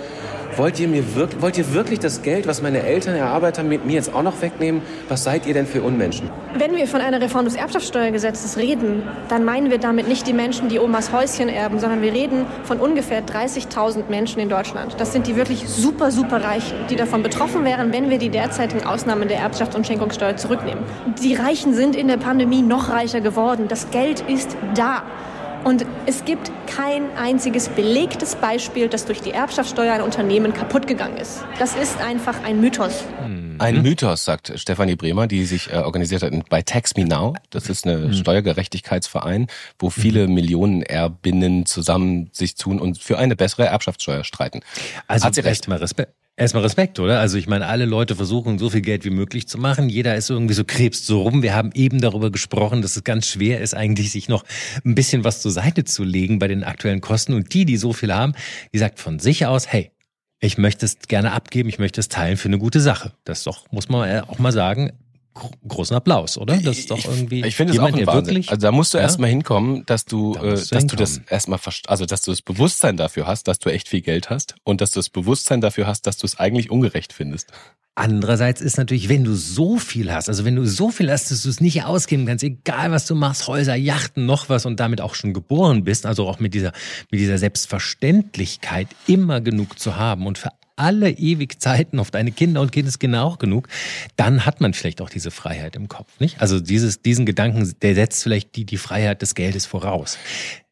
wollt ihr, mir wirklich, wollt ihr wirklich das Geld, was meine Eltern erarbeitet haben, mit mir jetzt auch noch wegnehmen? Was seid ihr denn für Unmenschen? Wenn wir von einer Reform des Erbschaftssteuergesetzes reden, dann meinen wir damit nicht die Menschen, die Omas Häuschen erben, sondern wir reden von ungefähr 30.000 Menschen in Deutschland. Das sind die wirklich super, super Reichen, die davon betroffen wären, wenn wir die derzeitigen Ausnahmen der Erbschafts- und Schenkungssteuer zurücknehmen. Die Reichen sind in der Pandemie noch reicher geworden. Das Geld ist da. Und es gibt kein einziges belegtes Beispiel, dass durch die Erbschaftssteuer ein Unternehmen kaputt gegangen ist. Das ist einfach ein Mythos. Ein Mythos, sagt Stefanie Bremer, die sich äh, organisiert hat bei Tax Me Now. Das ist eine Steuergerechtigkeitsverein, wo viele Millionen Erbinnen zusammen sich tun und für eine bessere Erbschaftssteuer streiten. Also Hat sie recht. erstmal Respekt. Erstmal Respekt, oder? Also ich meine, alle Leute versuchen, so viel Geld wie möglich zu machen. Jeder ist irgendwie so krebst so rum. Wir haben eben darüber gesprochen, dass es ganz schwer ist, eigentlich sich noch ein bisschen was zur Seite zu legen bei den aktuellen Kosten. Und die, die so viel haben, die sagt von sich aus, hey, ich möchte es gerne abgeben, ich möchte es teilen für eine gute Sache. Das doch, muss man auch mal sagen, großen Applaus, oder? Das ist doch irgendwie ich, ich finde es auch jemand, ein Wahnsinn. wirklich. Also da musst du Ja? erst mal hinkommen, dass du, Da äh, dass du das hinkommen. erstmal, also dass du das Bewusstsein dafür hast, dass du echt viel Geld hast und dass du das Bewusstsein dafür hast, dass du es eigentlich ungerecht findest. Andererseits ist natürlich, wenn du so viel hast, also wenn du so viel hast, dass du es nicht ausgeben kannst, egal was du machst, Häuser, Yachten, noch was und damit auch schon geboren bist, also auch mit dieser, mit dieser Selbstverständlichkeit immer genug zu haben und für alle ewig Zeiten auf deine Kinder und Kindeskinder auch genug, dann hat man vielleicht auch diese Freiheit im Kopf, nicht? Also dieses, diesen Gedanken, der setzt vielleicht die, die Freiheit des Geldes voraus.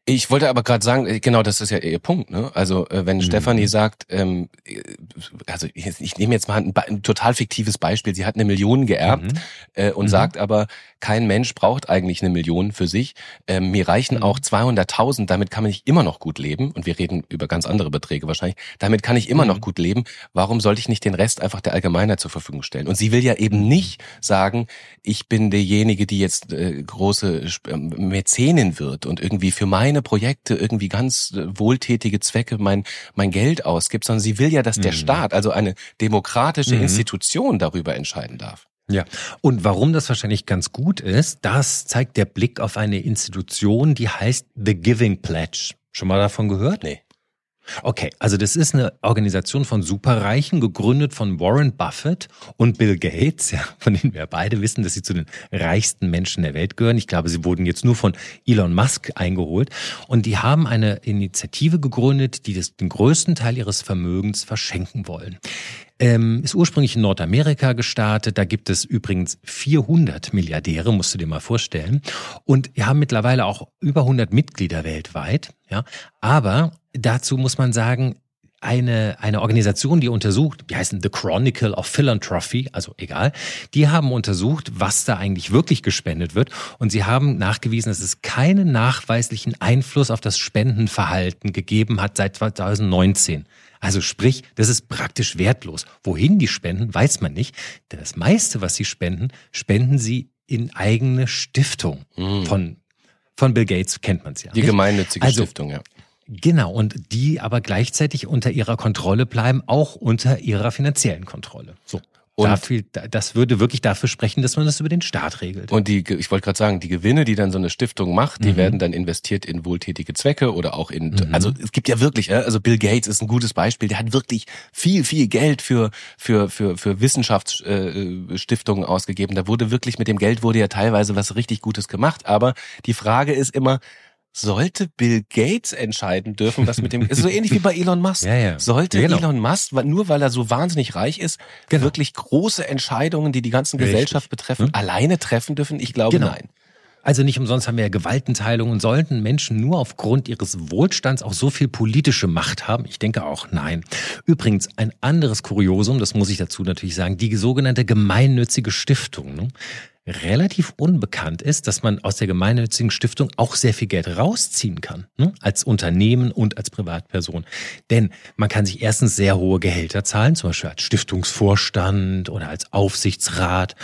Ich wollte aber gerade sagen, äh, genau, das ist ja ihr Punkt. Ne? Also äh, wenn Stefanie sagt, ähm, äh, also ich, ich nehme jetzt mal ein, ein total fiktives Beispiel. Sie hat eine Million geerbt äh, und sagt aber, kein Mensch braucht eigentlich eine Million für sich. Ähm, mir reichen auch 200.000. Damit kann man nicht immer noch gut leben. Und wir reden über ganz andere Beträge wahrscheinlich. Damit kann ich immer noch gut leben. Warum sollte ich nicht den Rest einfach der Allgemeinheit zur Verfügung stellen? Und sie will ja eben nicht sagen, ich bin derjenige, die jetzt äh, große Mäzenin wird und irgendwie für meine Projekte irgendwie ganz äh, wohltätige Zwecke mein, mein Geld ausgibt, sondern sie will ja, dass der Staat, also eine demokratische Institution darüber entscheiden darf. Ja, und warum das wahrscheinlich ganz gut ist, das zeigt der Blick auf eine Institution, die heißt The Giving Pledge. Schon mal davon gehört? Nee. Okay, also das ist eine Organisation von Superreichen, gegründet von Warren Buffett und Bill Gates, ja, von denen wir beide wissen, dass sie zu den reichsten Menschen der Welt gehören. Ich glaube, sie wurden jetzt nur von Elon Musk eingeholt. Und die haben eine Initiative gegründet, die das, den größten Teil ihres Vermögens verschenken wollen. Ähm, ist ursprünglich in Nordamerika gestartet. Da gibt es übrigens 400 Milliardäre, musst du dir mal vorstellen. Und wir haben mittlerweile auch über 100 Mitglieder weltweit. Ja, aber dazu muss man sagen, eine, eine Organisation, die untersucht, die heißen The Chronicle of Philanthropy, also egal, die haben untersucht, was da eigentlich wirklich gespendet wird. Und sie haben nachgewiesen, dass es keinen nachweislichen Einfluss auf das Spendenverhalten gegeben hat seit 2019. Also sprich, das ist praktisch wertlos. Wohin die spenden, weiß man nicht. Denn das meiste, was sie spenden, spenden sie in eigene Stiftung. Von, von Bill Gates kennt man es ja. Die nicht? gemeinnützige Also, Stiftung, ja. Genau, und die aber gleichzeitig unter ihrer Kontrolle bleiben, auch unter ihrer finanziellen Kontrolle. So. Und- dafür, das würde wirklich dafür sprechen, dass man das über den Staat regelt. Und die, ich wollte gerade sagen, die Gewinne, die dann so eine Stiftung macht, Mhm. die werden dann investiert in wohltätige Zwecke oder auch in, also es gibt ja wirklich, äh, also Bill Gates ist ein gutes Beispiel, der hat wirklich viel, viel Geld für, für, für, für Wissenschaftsstiftungen ausgegeben. Da wurde wirklich, mit dem Geld wurde ja teilweise was richtig Gutes gemacht. Aber die Frage ist immer, sollte Bill Gates entscheiden dürfen, was mit dem, ist so ähnlich wie bei Elon Musk. Ja, ja. Sollte Genau. Elon Musk, nur weil er so wahnsinnig reich ist, Genau. wirklich große Entscheidungen, die die ganzen Richtig. Gesellschaft betreffen, Hm? alleine treffen dürfen? Ich glaube, Genau. nein. Also nicht umsonst haben wir ja Gewaltenteilung und sollten Menschen nur aufgrund ihres Wohlstands auch so viel politische Macht haben? Ich denke auch nein. Übrigens, ein anderes Kuriosum, das muss ich dazu natürlich sagen, die sogenannte gemeinnützige Stiftung. Ne? Relativ unbekannt ist, dass man aus der gemeinnützigen Stiftung auch sehr viel Geld rausziehen kann, ne? als Unternehmen und als Privatperson. Denn man kann sich erstens sehr hohe Gehälter zahlen, zum Beispiel als Stiftungsvorstand oder als Aufsichtsrat.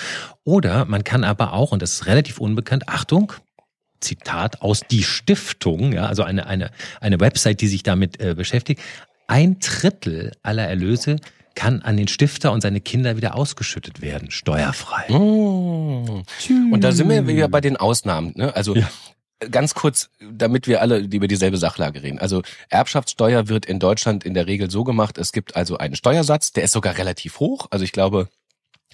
Oder man kann aber auch, und das ist relativ unbekannt, Achtung, Zitat aus die Stiftung, ja, also eine, eine, eine Website, die sich damit äh, beschäftigt, ein Drittel aller Erlöse kann an den Stifter und seine Kinder wieder ausgeschüttet werden, steuerfrei. Mm. Und da sind wir wieder bei den Ausnahmen. Ne? Also ja. ganz kurz, damit wir alle über dieselbe Sachlage reden. Also Erbschaftssteuer wird in Deutschland in der Regel so gemacht, es gibt also einen Steuersatz, der ist sogar relativ hoch. Also ich glaube,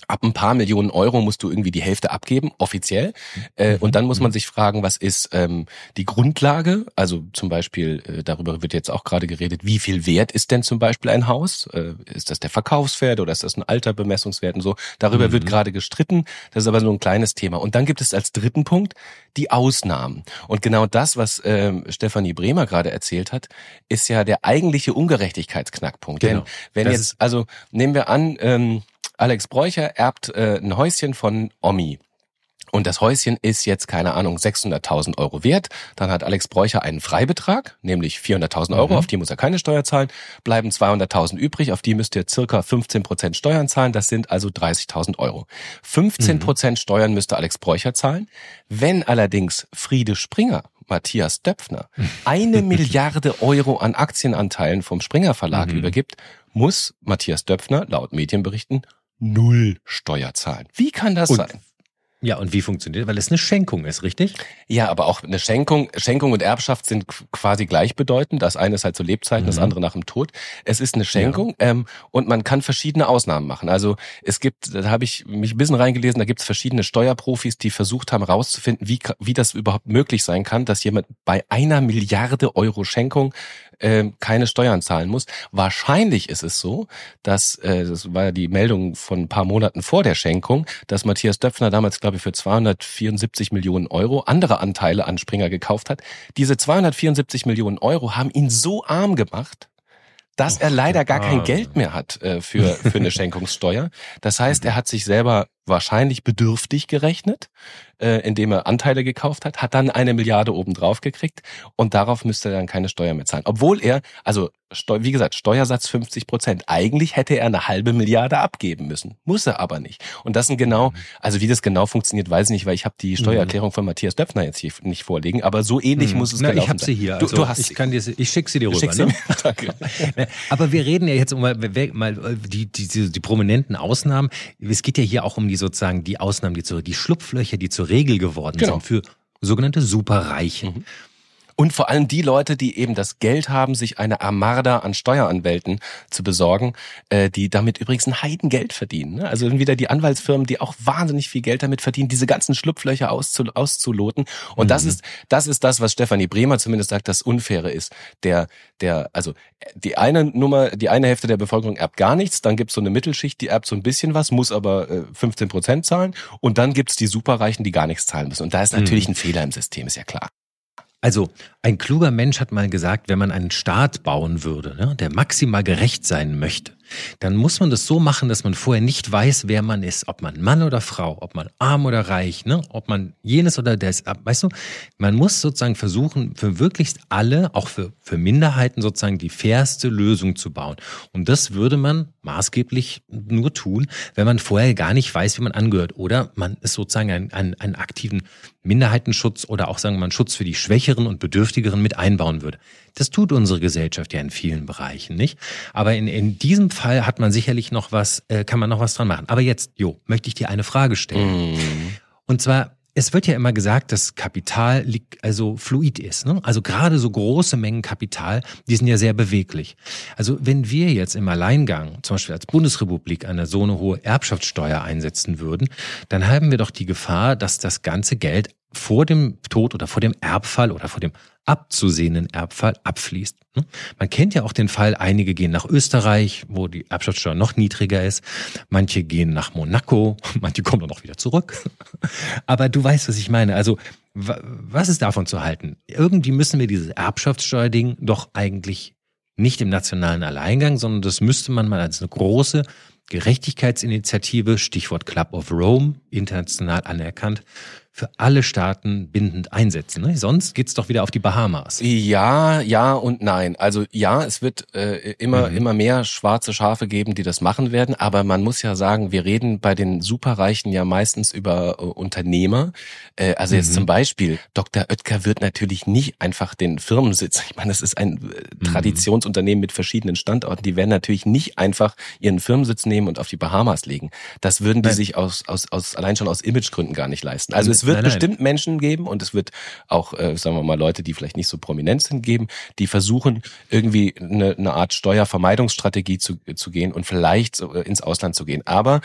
ab ein paar Millionen Euro musst du irgendwie die Hälfte abgeben, offiziell. Äh, mhm. Und dann muss man sich fragen, was ist ähm, die Grundlage? Also zum Beispiel, äh, darüber wird jetzt auch gerade geredet, wie viel wert ist denn zum Beispiel ein Haus? Äh, ist das der Verkaufswert oder ist das ein alter Bemessungswert und so? Darüber mhm. wird gerade gestritten. Das ist aber so ein kleines Thema. Und dann gibt es als dritten Punkt die Ausnahmen. Und genau das, was ähm, Stefanie Bremer gerade erzählt hat, ist ja der eigentliche Ungerechtigkeitsknackpunkt. Genau. Denn wenn das jetzt, also nehmen wir an, ähm, Alex Bräucher erbt äh, ein Häuschen von Omi. Und das Häuschen ist jetzt, keine Ahnung, 600.000 Euro wert. Dann hat Alex Bräucher einen Freibetrag, nämlich 400.000 Euro, mhm. auf die muss er keine Steuer zahlen. Bleiben 200.000 übrig, auf die müsst ihr circa 15 Prozent Steuern zahlen. Das sind also 30.000 Euro. 15 Prozent mhm. Steuern müsste Alex Bräucher zahlen. Wenn allerdings Friede Springer Matthias Döpfner eine Milliarde Euro an Aktienanteilen vom Springer Verlag mhm. übergibt, muss Matthias Döpfner laut Medienberichten null Steuer zahlen. Wie kann das und, sein? Ja, und wie funktioniert? Weil es eine Schenkung ist, richtig? Ja, aber auch eine Schenkung, Schenkung und Erbschaft sind quasi gleichbedeutend. Das eine ist halt zu Lebzeiten, mhm. das andere nach dem Tod. Es ist eine Schenkung ja. ähm, und man kann verschiedene Ausnahmen machen. Also es gibt, da habe ich mich ein bisschen reingelesen, da gibt es verschiedene Steuerprofis, die versucht haben herauszufinden, wie, wie das überhaupt möglich sein kann, dass jemand bei einer Milliarde Euro Schenkung äh, keine Steuern zahlen muss. Wahrscheinlich ist es so, dass, äh, das war ja die Meldung von ein paar Monaten vor der Schenkung, dass Matthias Döpfner damals, glaube ich, für 274 Millionen Euro andere Anteile an Springer gekauft hat. Diese 274 Millionen Euro haben ihn so arm gemacht, dass er leider gar kein Geld mehr hat äh, für, für eine Schenkungssteuer. Das heißt, er hat sich selber wahrscheinlich bedürftig gerechnet, äh, indem er Anteile gekauft hat, hat dann eine Milliarde obendrauf gekriegt und darauf müsste er dann keine Steuer mehr zahlen. Obwohl er, also wie gesagt, Steuersatz 50 Prozent. Eigentlich hätte er eine halbe Milliarde abgeben müssen. Muss er aber nicht. Und das sind genau, mhm. also wie das genau funktioniert, weiß ich nicht, weil ich habe die Steuererklärung von Matthias Döpfner jetzt hier nicht vorliegen, aber so ähnlich mhm. muss es Na, gelaufen Ich habe sie hier. Also du, hast ich kann dir, ich schicke sie dir rüber. Ne? Danke. aber wir reden ja jetzt um mal, mal die, die, die, die prominenten Ausnahmen. Es geht ja hier auch um die sozusagen die Ausnahmen, die zu, die Schlupflöcher, die zur Regel geworden genau. sind für sogenannte Superreiche. Mhm. Und vor allem die Leute, die eben das Geld haben, sich eine Armada an Steueranwälten zu besorgen, äh, die damit übrigens ein Heidengeld verdienen. Ne? Also wieder die Anwaltsfirmen, die auch wahnsinnig viel Geld damit verdienen, diese ganzen Schlupflöcher auszu auszuloten. Und mhm. das ist das ist das, was Stefanie Bremer zumindest sagt, das Unfaire ist. Der der also die eine Nummer, die eine Hälfte der Bevölkerung erbt gar nichts, dann gibt's so eine Mittelschicht, die erbt so ein bisschen was, muss aber äh, 15 Prozent zahlen. Und dann gibt's die Superreichen, die gar nichts zahlen müssen. Und da ist natürlich mhm. ein Fehler im System, ist ja klar. Also ein kluger Mensch hat mal gesagt, wenn man einen Staat bauen würde, ne, der maximal gerecht sein möchte, dann muss man das so machen, dass man vorher nicht weiß, wer man ist, ob man Mann oder Frau, ob man arm oder reich, ne, ob man jenes oder das, weißt du, man muss sozusagen versuchen, für möglichst alle, auch für, für Minderheiten sozusagen die fairste Lösung zu bauen. Und das würde man maßgeblich nur tun, wenn man vorher gar nicht weiß, wie man angehört oder man ist sozusagen einen, einen, einen aktiven Minderheitenschutz oder auch sagen wir mal einen Schutz für die Schwächeren und Bedürftigeren mit einbauen würde. Das tut unsere Gesellschaft ja in vielen Bereichen, nicht? Aber in, in diesem Fall hat man sicherlich noch was, äh, kann man noch was dran machen. Aber jetzt, Jo, möchte ich dir eine Frage stellen. Mm. Und zwar, es wird ja immer gesagt, dass Kapital also fluid ist. Ne? Also gerade so große Mengen Kapital, die sind ja sehr beweglich. Also wenn wir jetzt im Alleingang, zum Beispiel als Bundesrepublik, eine so eine hohe Erbschaftssteuer einsetzen würden, dann haben wir doch die Gefahr, dass das ganze Geld vor dem Tod oder vor dem Erbfall oder vor dem abzusehenden Erbfall abfließt. Hm? Man kennt ja auch den Fall, einige gehen nach Österreich, wo die Erbschaftssteuer noch niedriger ist. Manche gehen nach Monaco, manche kommen dann auch wieder zurück. Aber du weißt, was ich meine. Also, was ist davon zu halten? Irgendwie müssen wir dieses Erbschaftssteuerding doch eigentlich nicht im nationalen Alleingang, sondern das müsste man mal als eine große Gerechtigkeitsinitiative, Stichwort Club of Rome, international anerkannt, für alle Staaten bindend einsetzen. Ne? Sonst geht's doch wieder auf die Bahamas. Ja, ja und nein. Also ja, es wird äh, immer, mhm. immer mehr schwarze Schafe geben, die das machen werden. Aber man muss ja sagen, wir reden bei den Superreichen ja meistens über äh, Unternehmer. Äh, also jetzt mhm. zum Beispiel, Dr. Oetker wird natürlich nicht einfach den Firmensitz, ich meine, das ist ein äh, mhm. Traditionsunternehmen mit verschiedenen Standorten, die werden natürlich nicht einfach ihren Firmensitz nehmen und auf die Bahamas legen. Das würden die nein. sich aus, aus, aus, allein schon aus Imagegründen gar nicht leisten. Also es wird nein, nein. bestimmt Menschen geben und es wird auch, äh, sagen wir mal, Leute, die vielleicht nicht so prominent sind, geben, die versuchen, irgendwie eine, eine Art Steuervermeidungsstrategie zu, zu gehen und vielleicht äh, ins Ausland zu gehen. Aber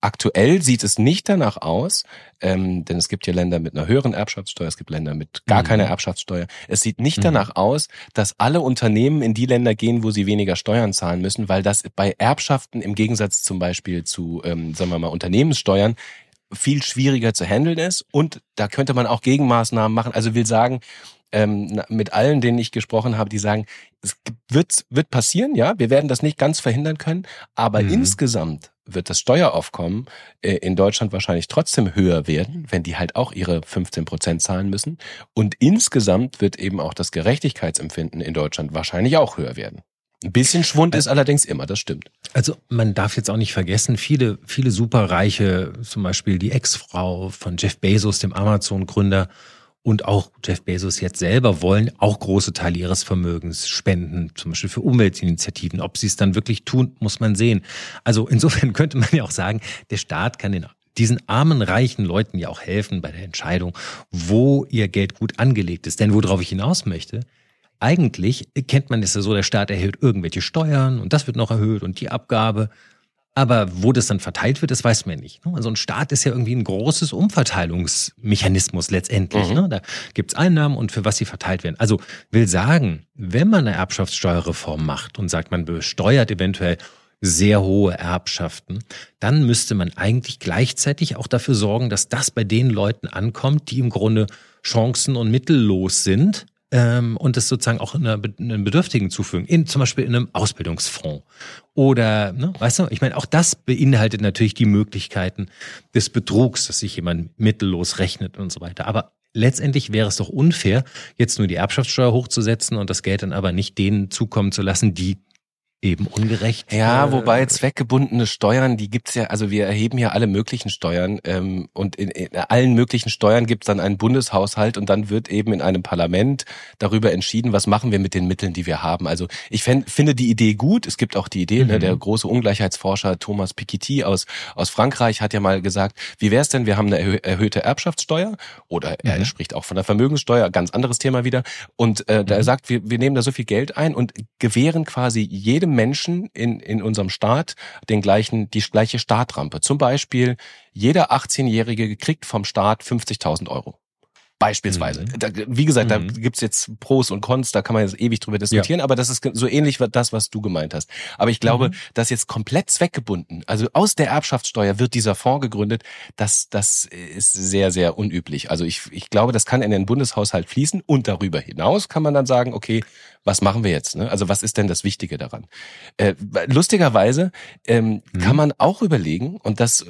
Aktuell sieht es nicht danach aus, ähm, denn es gibt ja Länder mit einer höheren Erbschaftssteuer, es gibt Länder mit gar mhm. keiner Erbschaftssteuer. Es sieht nicht mhm. danach aus, dass alle Unternehmen in die Länder gehen, wo sie weniger Steuern zahlen müssen, weil das bei Erbschaften im Gegensatz zum Beispiel zu, ähm, sagen wir mal, Unternehmenssteuern viel schwieriger zu handeln ist und da könnte man auch Gegenmaßnahmen machen. Also will sagen, ähm, mit allen, denen ich gesprochen habe, die sagen, es wird, wird passieren, ja, wir werden das nicht ganz verhindern können, aber mhm. insgesamt wird das Steueraufkommen äh, in Deutschland wahrscheinlich trotzdem höher werden, wenn die halt auch ihre 15 Prozent zahlen müssen. Und insgesamt wird eben auch das Gerechtigkeitsempfinden in Deutschland wahrscheinlich auch höher werden. Ein bisschen Schwund ist allerdings immer, das stimmt. Also man darf jetzt auch nicht vergessen, viele, viele Superreiche, zum Beispiel die Ex-Frau von Jeff Bezos, dem Amazon-Gründer, und auch Jeff Bezos jetzt selber wollen auch große Teile ihres Vermögens spenden, zum Beispiel für Umweltinitiativen. Ob sie es dann wirklich tun, muss man sehen. Also insofern könnte man ja auch sagen, der Staat kann den diesen armen, reichen Leuten ja auch helfen bei der Entscheidung, wo ihr Geld gut angelegt ist. Denn worauf ich hinaus möchte, eigentlich kennt man es ja so, der Staat erhöht irgendwelche Steuern und das wird noch erhöht und die Abgabe. Aber wo das dann verteilt wird, das weiß man nicht. Ne? Also ein Staat ist ja irgendwie ein großes Umverteilungsmechanismus letztendlich. Mhm. Ne? Da gibt's Einnahmen und für was sie verteilt werden. Also will sagen, wenn man eine Erbschaftssteuerreform macht und sagt, man besteuert eventuell sehr hohe Erbschaften, dann müsste man eigentlich gleichzeitig auch dafür sorgen, dass das bei den Leuten ankommt, die im Grunde chancen- und mittellos sind ähm, und das sozusagen auch einer, einem Bedürftigen zufügen, in, zum Beispiel in einem Ausbildungsfonds. Oder, ne, weißt du, ich meine, auch das beinhaltet natürlich die Möglichkeiten des Betrugs, dass sich jemand mittellos rechnet und so weiter. Aber letztendlich wäre es doch unfair, jetzt nur die Erbschaftssteuer hochzusetzen und das Geld dann aber nicht denen zukommen zu lassen, die eben ungerecht. Ja, äh, wobei zweckgebundene Steuern, die gibt's ja, also wir erheben ja alle möglichen Steuern ähm, und in, in allen möglichen Steuern gibt's dann einen Bundeshaushalt und dann wird eben in einem Parlament darüber entschieden, was machen wir mit den Mitteln, die wir haben. Also ich fänd, finde die Idee gut. Es gibt auch die Idee, ne, mhm. ne, der große Ungleichheitsforscher Thomas Piketty aus aus Frankreich hat ja mal gesagt, wie wäre es denn, wir haben eine erhöhte Erbschaftssteuer oder mhm. er spricht auch von der Vermögenssteuer, ganz anderes Thema wieder und äh, mhm. da sagt, wir, wir nehmen da so viel Geld ein und gewähren quasi jedem jedem Menschen in, in unserem Staat den gleichen, die gleiche Startrampe. Zum Beispiel, jeder 18-Jährige kriegt vom Staat 50.000 Euro. Beispielsweise. Mhm. Da, wie gesagt, mhm. da gibt's jetzt Pros und Cons, da kann man jetzt ewig drüber diskutieren, ja. aber das ist so ähnlich wie das, was du gemeint hast. Aber ich glaube, mhm. dass jetzt komplett zweckgebunden, also aus der Erbschaftssteuer wird dieser Fonds gegründet, das, das ist sehr, sehr unüblich. Also ich, ich glaube, das kann in den Bundeshaushalt fließen und darüber hinaus kann man dann sagen, okay, was machen wir jetzt? Ne? Also was ist denn das Wichtige daran? Äh, lustigerweise ähm, mhm. kann man auch überlegen, und das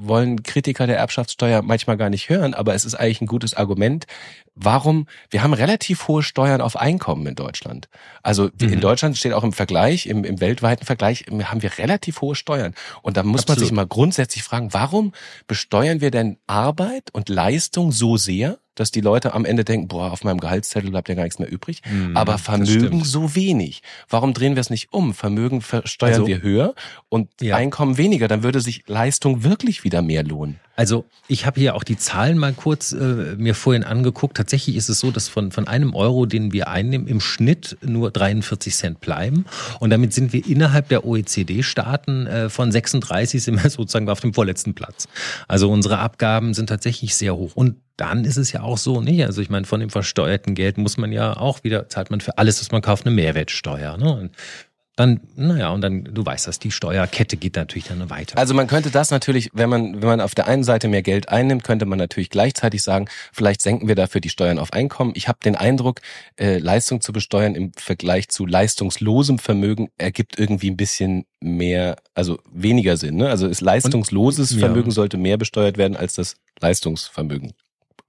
wollen Kritiker der Erbschaftssteuer manchmal gar nicht hören, aber es ist eigentlich ein gutes Argument. Warum? Wir haben relativ hohe Steuern auf Einkommen in Deutschland. Also mhm. in Deutschland steht auch im Vergleich, im, im weltweiten Vergleich, haben wir relativ hohe Steuern. Und da muss Absolut. man sich mal grundsätzlich fragen, warum besteuern wir denn Arbeit und Leistung so sehr? Dass die Leute am Ende denken, boah, auf meinem Gehaltszettel bleibt ja gar nichts mehr übrig. Mm, aber Vermögen so wenig. Warum drehen wir es nicht um? Vermögen versteuern also, wir höher und ja. Einkommen weniger. Dann würde sich Leistung wirklich wieder mehr lohnen. Also ich habe hier auch die Zahlen mal kurz äh, mir vorhin angeguckt. Tatsächlich ist es so, dass von, von einem Euro, den wir einnehmen, im Schnitt nur 43 Cent bleiben. Und damit sind wir innerhalb der OECD-Staaten äh, von 36 sind wir sozusagen auf dem vorletzten Platz. Also unsere Abgaben sind tatsächlich sehr hoch. Und dann ist es ja auch so, nicht? Also ich meine, von dem versteuerten Geld muss man ja auch wieder, zahlt man für alles, was man kauft, eine Mehrwertsteuer. Ne? Und dann, naja, und dann, du weißt das, die Steuerkette geht natürlich dann weiter. Also man könnte das natürlich, wenn man, wenn man auf der einen Seite mehr Geld einnimmt, könnte man natürlich gleichzeitig sagen, vielleicht senken wir dafür die Steuern auf Einkommen. Ich habe den Eindruck, äh, Leistung zu besteuern im Vergleich zu leistungslosem Vermögen ergibt irgendwie ein bisschen mehr, also weniger Sinn. Ne? Also ist leistungsloses und, Vermögen ja. sollte mehr besteuert werden als das Leistungsvermögen.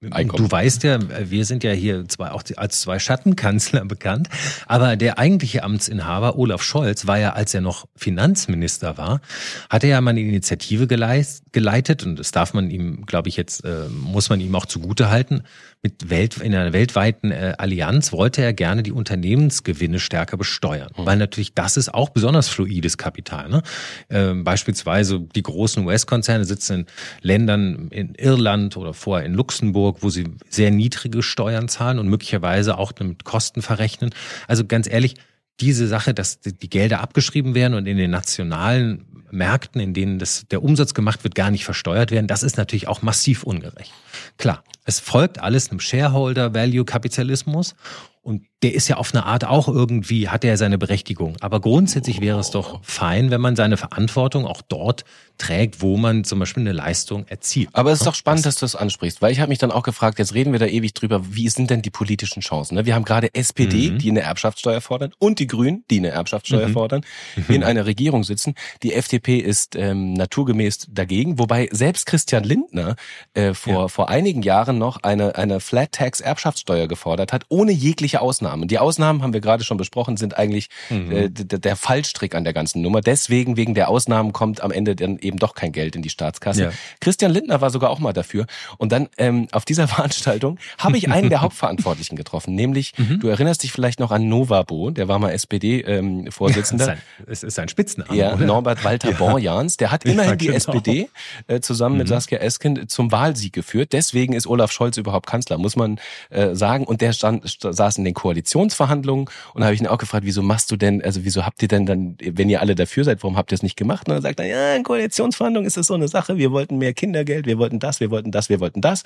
Du weißt ja, wir sind ja hier zwei, auch als zwei Schattenkanzler bekannt. Aber der eigentliche Amtsinhaber, Olaf Scholz, war ja, als er noch Finanzminister war, hat er ja mal eine Initiative geleitet und das darf man ihm, glaube ich, jetzt, äh, muss man ihm auch zugute halten. Mit Welt, in einer weltweiten äh, Allianz wollte er gerne die Unternehmensgewinne stärker besteuern. Mhm. Weil natürlich das ist auch besonders fluides Kapital. Ne? Ähm, beispielsweise die großen US-Konzerne sitzen in Ländern in Irland oder vorher in Luxemburg, wo sie sehr niedrige Steuern zahlen und möglicherweise auch mit Kosten verrechnen. Also ganz ehrlich, diese Sache, dass die Gelder abgeschrieben werden und in den nationalen Märkten, in denen das, der Umsatz gemacht wird, gar nicht versteuert werden, das ist natürlich auch massiv ungerecht. Klar, es folgt alles einem Shareholder-Value-Kapitalismus und der ist ja auf eine Art auch irgendwie, hat er seine Berechtigung. Aber grundsätzlich wäre es doch fein, wenn man seine Verantwortung auch dort trägt, wo man zum Beispiel eine Leistung erzielt. Aber es ist doch spannend, dass du das ansprichst, weil ich habe mich dann auch gefragt, jetzt reden wir da ewig drüber, wie sind denn die politischen Chancen? Ne? Wir haben gerade SPD, mhm. die eine Erbschaftssteuer fordern, und die Grünen, die eine Erbschaftssteuer mhm. fordern, mhm. in einer Regierung sitzen. Die FDP ist ähm, naturgemäß dagegen, wobei selbst Christian Lindner äh, vor, ja. vor einigen Jahren noch eine, eine Flat Tax Erbschaftssteuer gefordert hat, ohne jegliche Ausnahme. Ausnahmen. Die Ausnahmen haben wir gerade schon besprochen, sind eigentlich mhm. äh, der Fallstrick an der ganzen Nummer. Deswegen, wegen der Ausnahmen, kommt am Ende dann eben doch kein Geld in die Staatskasse. Ja. Christian Lindner war sogar auch mal dafür. Und dann ähm, auf dieser Veranstaltung habe ich einen der Hauptverantwortlichen getroffen, nämlich, mhm. du erinnerst dich vielleicht noch an Novabo, der war mal SPD-Vorsitzender. Ähm, es ist sein Spitzname. Ja, oder? Norbert Walter ja. Borjans. Der hat immerhin ja, genau. die SPD äh, zusammen mhm. mit Saskia Esken zum Wahlsieg geführt. Deswegen ist Olaf Scholz überhaupt Kanzler, muss man äh, sagen. Und der stand, saß in den Koalitionsverhandlungen und habe ich ihn auch gefragt, wieso machst du denn, also wieso habt ihr denn dann, wenn ihr alle dafür seid, warum habt ihr es nicht gemacht? Und dann sagt er, ja, in Koalitionsverhandlungen ist es so eine Sache, wir wollten mehr Kindergeld, wir wollten das, wir wollten das, wir wollten das.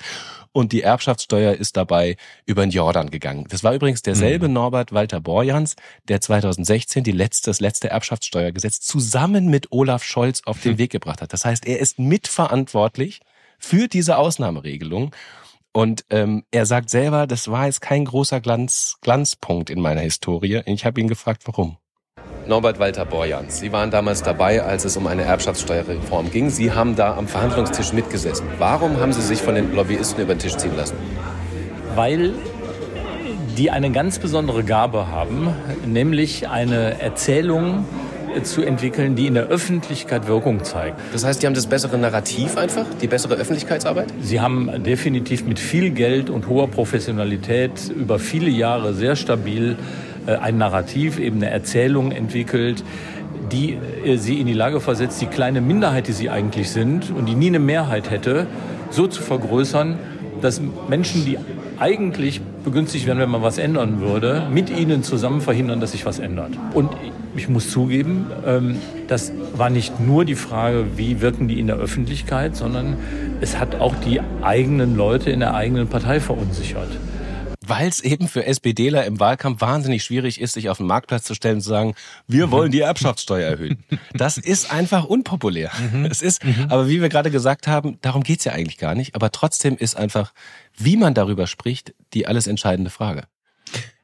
Und die Erbschaftssteuer ist dabei über den Jordan gegangen. Das war übrigens derselbe mhm. Norbert Walter Borjans, der 2016 die letzte, das letzte Erbschaftssteuergesetz zusammen mit Olaf Scholz auf den Weg gebracht hat. Das heißt, er ist mitverantwortlich für diese Ausnahmeregelung. Und ähm, er sagt selber, das war jetzt kein großer Glanz, Glanzpunkt in meiner Historie. Ich habe ihn gefragt, warum. Norbert Walter Borjans, Sie waren damals dabei, als es um eine Erbschaftssteuerreform ging. Sie haben da am Verhandlungstisch mitgesessen. Warum haben Sie sich von den Lobbyisten über den Tisch ziehen lassen? Weil die eine ganz besondere Gabe haben, nämlich eine Erzählung zu entwickeln, die in der Öffentlichkeit Wirkung zeigt. Das heißt, die haben das bessere Narrativ einfach, die bessere Öffentlichkeitsarbeit? Sie haben definitiv mit viel Geld und hoher Professionalität über viele Jahre sehr stabil äh, ein Narrativ, eben eine Erzählung entwickelt, die äh, sie in die Lage versetzt, die kleine Minderheit, die sie eigentlich sind und die nie eine Mehrheit hätte, so zu vergrößern, dass Menschen, die eigentlich begünstigt werden, wenn man was ändern würde, mit ihnen zusammen verhindern, dass sich was ändert. Und ich muss zugeben, ähm, das war nicht nur die Frage, wie wirken die in der Öffentlichkeit, sondern es hat auch die eigenen Leute in der eigenen Partei verunsichert weil es eben für SPDler im Wahlkampf wahnsinnig schwierig ist, sich auf den Marktplatz zu stellen und zu sagen, wir wollen die Erbschaftssteuer erhöhen. Das ist einfach unpopulär. Mhm. Es ist, mhm. aber wie wir gerade gesagt haben, darum geht's ja eigentlich gar nicht. Aber trotzdem ist einfach, wie man darüber spricht, die alles entscheidende Frage.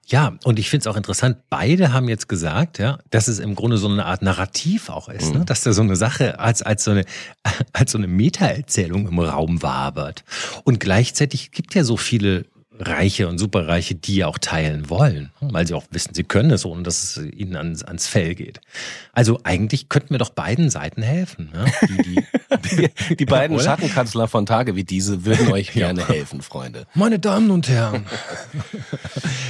Ja, und ich finde es auch interessant, beide haben jetzt gesagt, ja, dass es im Grunde so eine Art Narrativ auch ist, ne? Mhm. dass da so eine Sache als, als so eine, als so eine Metaerzählung im Raum wabert. Und gleichzeitig gibt ja so viele Reiche und Superreiche, die ja auch teilen wollen, weil sie auch wissen, sie können es, ohne dass es ihnen ans, ans Fell geht. Also eigentlich könnten wir doch beiden Seiten helfen. Ja? Die, die, die beiden Oder? Schattenkanzler von Tage wie diese würden euch gerne ja. helfen, Freunde. Meine Damen und Herren.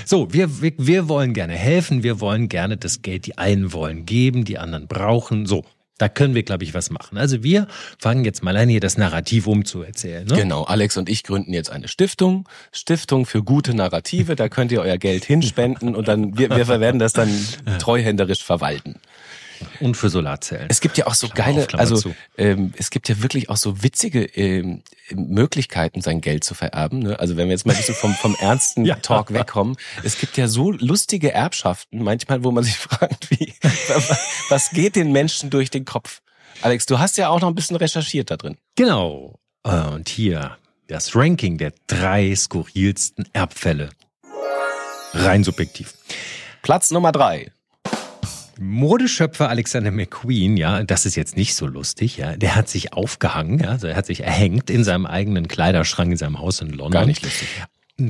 so, wir, wir, wir wollen gerne helfen, wir wollen gerne das Geld, die einen wollen geben, die anderen brauchen. So, da können wir, glaube ich, was machen. Also wir fangen jetzt mal an, hier das Narrativ umzuerzählen. Ne? Genau, Alex und ich gründen jetzt eine Stiftung, Stiftung für gute Narrative. Da könnt ihr euer Geld hinspenden und dann wir, wir werden das dann treuhänderisch verwalten. Und für Solarzellen. Es gibt ja auch so Klammer geile, auf, also ähm, es gibt ja wirklich auch so witzige ähm, Möglichkeiten, sein Geld zu vererben. Ne? Also wenn wir jetzt mal ein bisschen vom, vom ernsten ja. Talk wegkommen, es gibt ja so lustige Erbschaften, manchmal, wo man sich fragt, wie, was geht den Menschen durch den Kopf? Alex, du hast ja auch noch ein bisschen recherchiert da drin. Genau. Äh, und hier das Ranking der drei skurrilsten Erbfälle. Rein subjektiv. Platz Nummer drei. Modeschöpfer Alexander McQueen, ja, das ist jetzt nicht so lustig, ja, der hat sich aufgehangen, ja, also er hat sich erhängt in seinem eigenen Kleiderschrank in seinem Haus in London. Gar nicht lustig.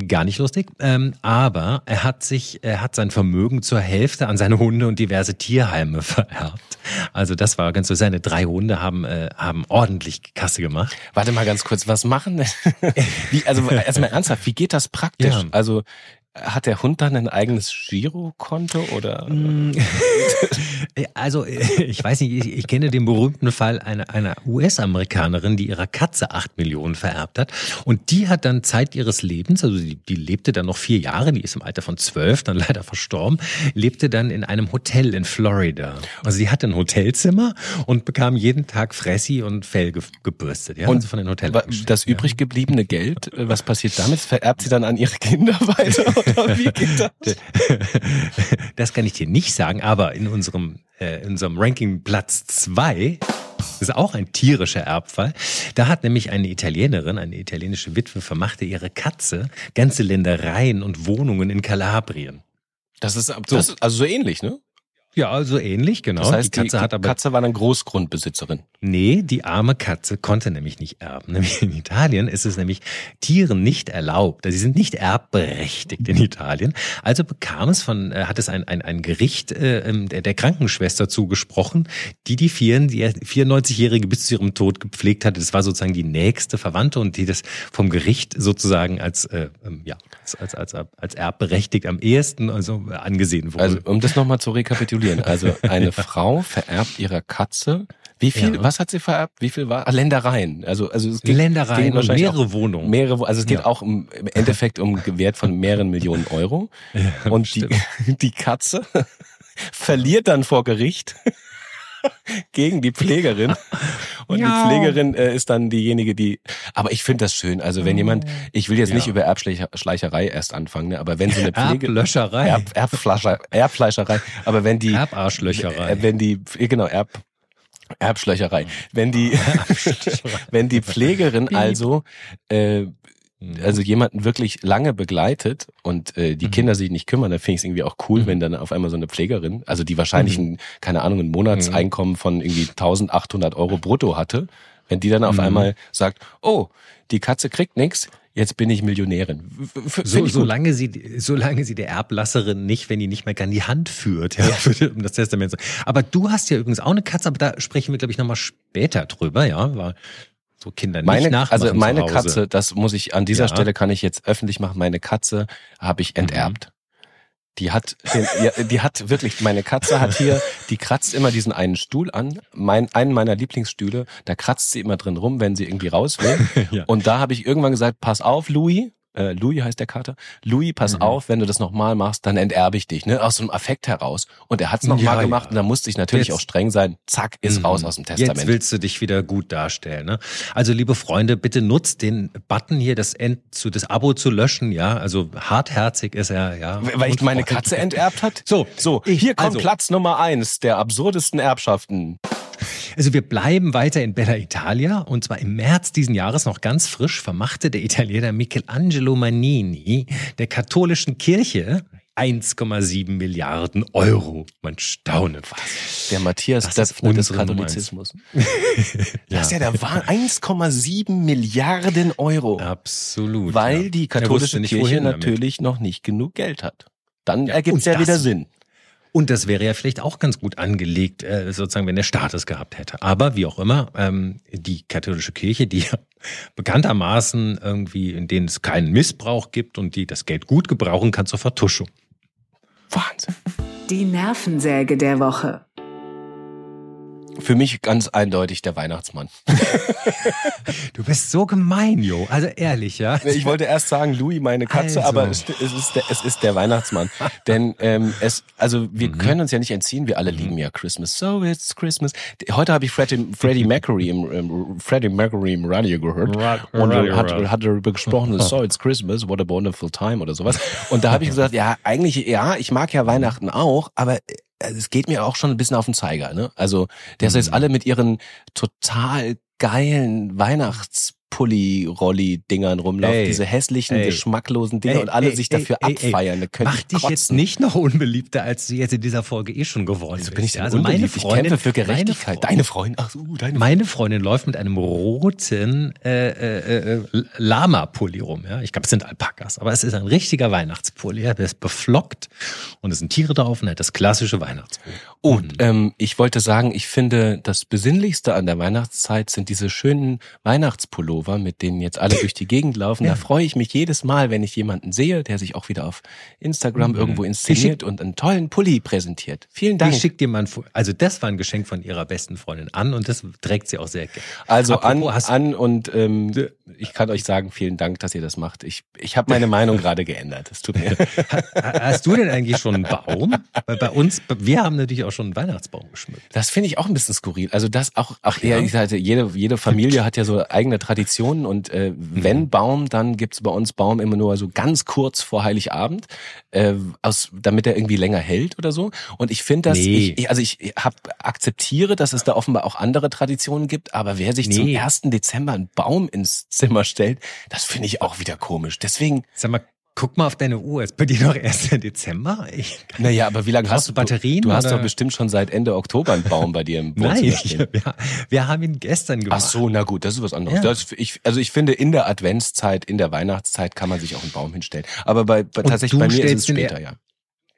Gar nicht lustig, ähm, aber er hat sich, er hat sein Vermögen zur Hälfte an seine Hunde und diverse Tierheime vererbt. Also das war ganz so. Seine drei Hunde haben äh, haben ordentlich Kasse gemacht. Warte mal ganz kurz, was machen denn? wie, also erstmal ernsthaft, wie geht das praktisch? Ja. Also hat der Hund dann ein eigenes Girokonto oder? Also ich weiß nicht, ich, ich kenne den berühmten Fall einer, einer US-Amerikanerin, die ihrer Katze acht Millionen vererbt hat. Und die hat dann Zeit ihres Lebens, also die, die lebte dann noch vier Jahre, die ist im Alter von zwölf, dann leider verstorben, lebte dann in einem Hotel in Florida. Also sie hatte ein Hotelzimmer und bekam jeden Tag Fressi und Fell ge gebürstet, ja, Und also von den Hotels. wa- das übrig gebliebene Geld, äh, was passiert damit? Vererbt sie dann an ihre Kinder weiter oder wie geht das? Das kann ich dir nicht sagen, aber in unserem, äh, in unserem Ranking Platz zwei ist auch ein tierischer Erbfall. Da hat nämlich eine Italienerin, eine italienische Witwe, vermachte ihre Katze ganze Ländereien und Wohnungen in Kalabrien. Das ist, das ist also so ähnlich, ne? Ja, also ähnlich, genau. Das heißt, die Katze die, hat die aber Katze war dann Großgrundbesitzerin. Nee, die arme Katze konnte nämlich nicht erben. Nämlich in Italien ist es nämlich Tieren nicht erlaubt. Sie sind nicht erbberechtigt in Italien. Also bekam es von, äh, hat es ein, ein, ein Gericht äh, ähm, der, der Krankenschwester zugesprochen, die die vier- die 94-Jährige bis zu ihrem Tod gepflegt hatte. Das war sozusagen die nächste Verwandte und die das vom Gericht sozusagen als, äh, ähm, ja, als, als, als, als erbberechtigt am ehesten also angesehen wurde. Also, um das nochmal zu rekapitulieren. Also, eine Frau vererbt ihrer Katze. Wie viel, Ja. was hat sie vererbt? Wie viel war? Ah, Ländereien. Also, also es ging, Ländereien und mehrere Wohnungen. Mehrere, also es geht Ja. auch im Endeffekt um Wert von mehreren Millionen Euro. und die, die Katze verliert dann vor Gericht gegen die Pflegerin. Und Ja. die Pflegerin äh, ist dann diejenige, die. Aber ich finde das schön. Also wenn jemand, ich will jetzt nicht Ja. über Erbschleicherei erst anfangen, ne, aber wenn so eine Pflege. Erblöscherei. Erb, Erbflascher, Erbfleischerei. Aber wenn die, Erbarschlöcherei. wenn die, genau, Erb, Erbschlöcherei. Wenn die, wenn die Pflegerin also, äh, also jemanden wirklich lange begleitet und äh, die Kinder sich nicht kümmern, dann finde ich es irgendwie auch cool, wenn dann auf einmal so eine Pflegerin, also die wahrscheinlich ein, keine Ahnung, ein Monatseinkommen von irgendwie 1800 Euro brutto hatte, wenn die dann auf einmal sagt, oh, die Katze kriegt nix, jetzt bin ich Millionärin. F- So, ich solange sie, solange sie der Erblasserin nicht, wenn die nicht mehr kann, die Hand führt, ja, für, um das Testament zu. Aber du hast ja übrigens auch eine Katze, aber da sprechen wir, glaube ich, nochmal später drüber, ja, weil so Kinder nicht Meine, nachmachen also meine zu Hause. Katze, das muss ich an dieser Ja. Stelle kann ich jetzt öffentlich machen. Meine Katze habe ich enterbt. Die hat, den, ja, die hat wirklich, meine Katze hat hier, die kratzt immer diesen einen Stuhl an, mein, einen meiner Lieblingsstühle, da kratzt sie immer drin rum, wenn sie irgendwie raus will. Ja. Und da habe ich irgendwann gesagt, pass auf, Louis, äh, Louis heißt der Kater, Louis, pass Mhm. auf, wenn du das nochmal machst, dann enterbe ich dich, ne, aus so einem Affekt heraus. Und er hat es nochmal Ja, gemacht ja. und da musste ich natürlich Jetzt- auch streng sein, zack, ist Mhm. raus aus dem Testament. Jetzt willst du dich wieder gut darstellen. Ne? Also liebe Freunde, bitte nutzt den Button hier, das, End, zu, das Abo zu löschen. Ja, also hartherzig ist er. Ja, Weil ich meine Katze enterbt hat? So, So, hier kommt also- Platz Nummer eins der absurdesten Erbschaften. Also wir bleiben weiter in Bella Italia und zwar im März diesen Jahres noch ganz frisch vermachte der Italiener Michelangelo Manini der katholischen Kirche 1,7 Milliarden Euro. Man staune fast. Der Matthias Das Döpfner des Katholizismus. Das ist ja der Wahn- 1,7 Milliarden Euro. Absolut. Weil ja. die katholische Kirche wohin damit. natürlich noch nicht genug Geld hat. Dann Ja, ergibt es ja wieder Sinn. Und das wäre ja vielleicht auch ganz gut angelegt, äh, sozusagen, wenn der Staat es gehabt hätte. Aber wie auch immer, ähm, die katholische Kirche, die ja bekanntermaßen irgendwie, in denen es keinen Missbrauch gibt und die das Geld gut gebrauchen kann zur Vertuschung. Wahnsinn. Die Nervensäge der Woche. Für mich ganz eindeutig der Weihnachtsmann. Du bist so gemein, Jo. Also ehrlich, ja. Ich wollte erst sagen, Louis, meine Katze, Also. aber es, es, ist der, es ist der Weihnachtsmann. Denn ähm, es, also Mhm. wir können uns ja nicht entziehen, wir alle lieben ja Christmas. So it's Christmas. Heute habe ich Freddie, Freddie Mercury im ähm, Freddie Mercury im Radio gehört Ra- und Radio, hat, Radio. hat darüber gesprochen, so it's Christmas, what a wonderful time oder sowas. Und da habe ich gesagt, ja, eigentlich, ja, ich mag ja Weihnachten auch, aber es geht mir auch schon ein bisschen auf den Zeiger. Ne? Also, dass Mhm. jetzt alle mit ihren total geilen Weihnachts Pulli-Rolli-Dingern rumlaufen, Ey, diese hässlichen, ey, geschmacklosen Dinger ey, und alle ey, sich ey, dafür ey, ey, abfeiern. Könnte Mach ich dich kotzen. jetzt nicht noch unbeliebter, als du jetzt in dieser Folge eh schon geworden Also bist. bin ich denn also meine unbeliebt? Ich Freundin, kämpfe für Gerechtigkeit. Freundin- Deine Freundin, ach so, deine Meine Freundin läuft mit einem roten äh, äh, äh, Lama-Pulli rum. Ja? Ich glaube, es sind Alpakas, aber es ist ein richtiger Weihnachtspulli. Ja? Der ist beflockt und es sind Tiere drauf und hat das klassische Weihnachtsbild. Und ähm, ich wollte sagen, ich finde, das Besinnlichste an der Weihnachtszeit sind diese schönen Weihnachtspullover, mit denen jetzt alle durch die Gegend laufen. Da freue ich mich jedes Mal, wenn ich jemanden sehe, der sich auch wieder auf Instagram irgendwo inszeniert und einen tollen Pulli präsentiert. Vielen Dank. Ich schick dir mal ein Also das war ein Geschenk von ihrer besten Freundin an und das trägt sie auch sehr gerne. Also an, Apropos, hast- an und ähm, ich kann euch sagen, vielen Dank, dass ihr das macht. Ich, ich habe meine Meinung gerade geändert. Es tut mir. Hast du denn eigentlich schon einen Baum? Weil bei uns, wir haben natürlich auch schon einen Weihnachtsbaum geschmückt. Das finde ich auch ein bisschen skurril. Also das auch, auch eher, ich sagte, jede, jede Familie hat ja so eigene Traditionen und äh, wenn Baum, dann gibt's bei uns Baum immer nur so ganz kurz vor Heiligabend, äh, aus, damit er irgendwie länger hält oder so. Und ich finde das, Nee. ich, also ich hab, akzeptiere, dass es da offenbar auch andere Traditionen gibt, aber wer sich zum Nee. 1. Dezember einen Baum ins Zimmer stellt, das finde ich auch wieder komisch. Deswegen, Sag mal, guck mal auf deine Uhr. Ist bei dir noch erst der Dezember? Ich, naja, aber wie lange Brauchst hast du du Batterien, Du hast oder? doch bestimmt schon seit Ende Oktober einen Baum bei dir im nein, Wohnzimmer ich, stehen. wir, haben ihn gestern Ach gemacht. so, na gut, das ist was anderes. Ja. Das, ich, also ich finde, in der Adventszeit, in der Weihnachtszeit kann man sich auch einen Baum hinstellen. Aber bei, bei tatsächlich du bei mir ist es später, ja.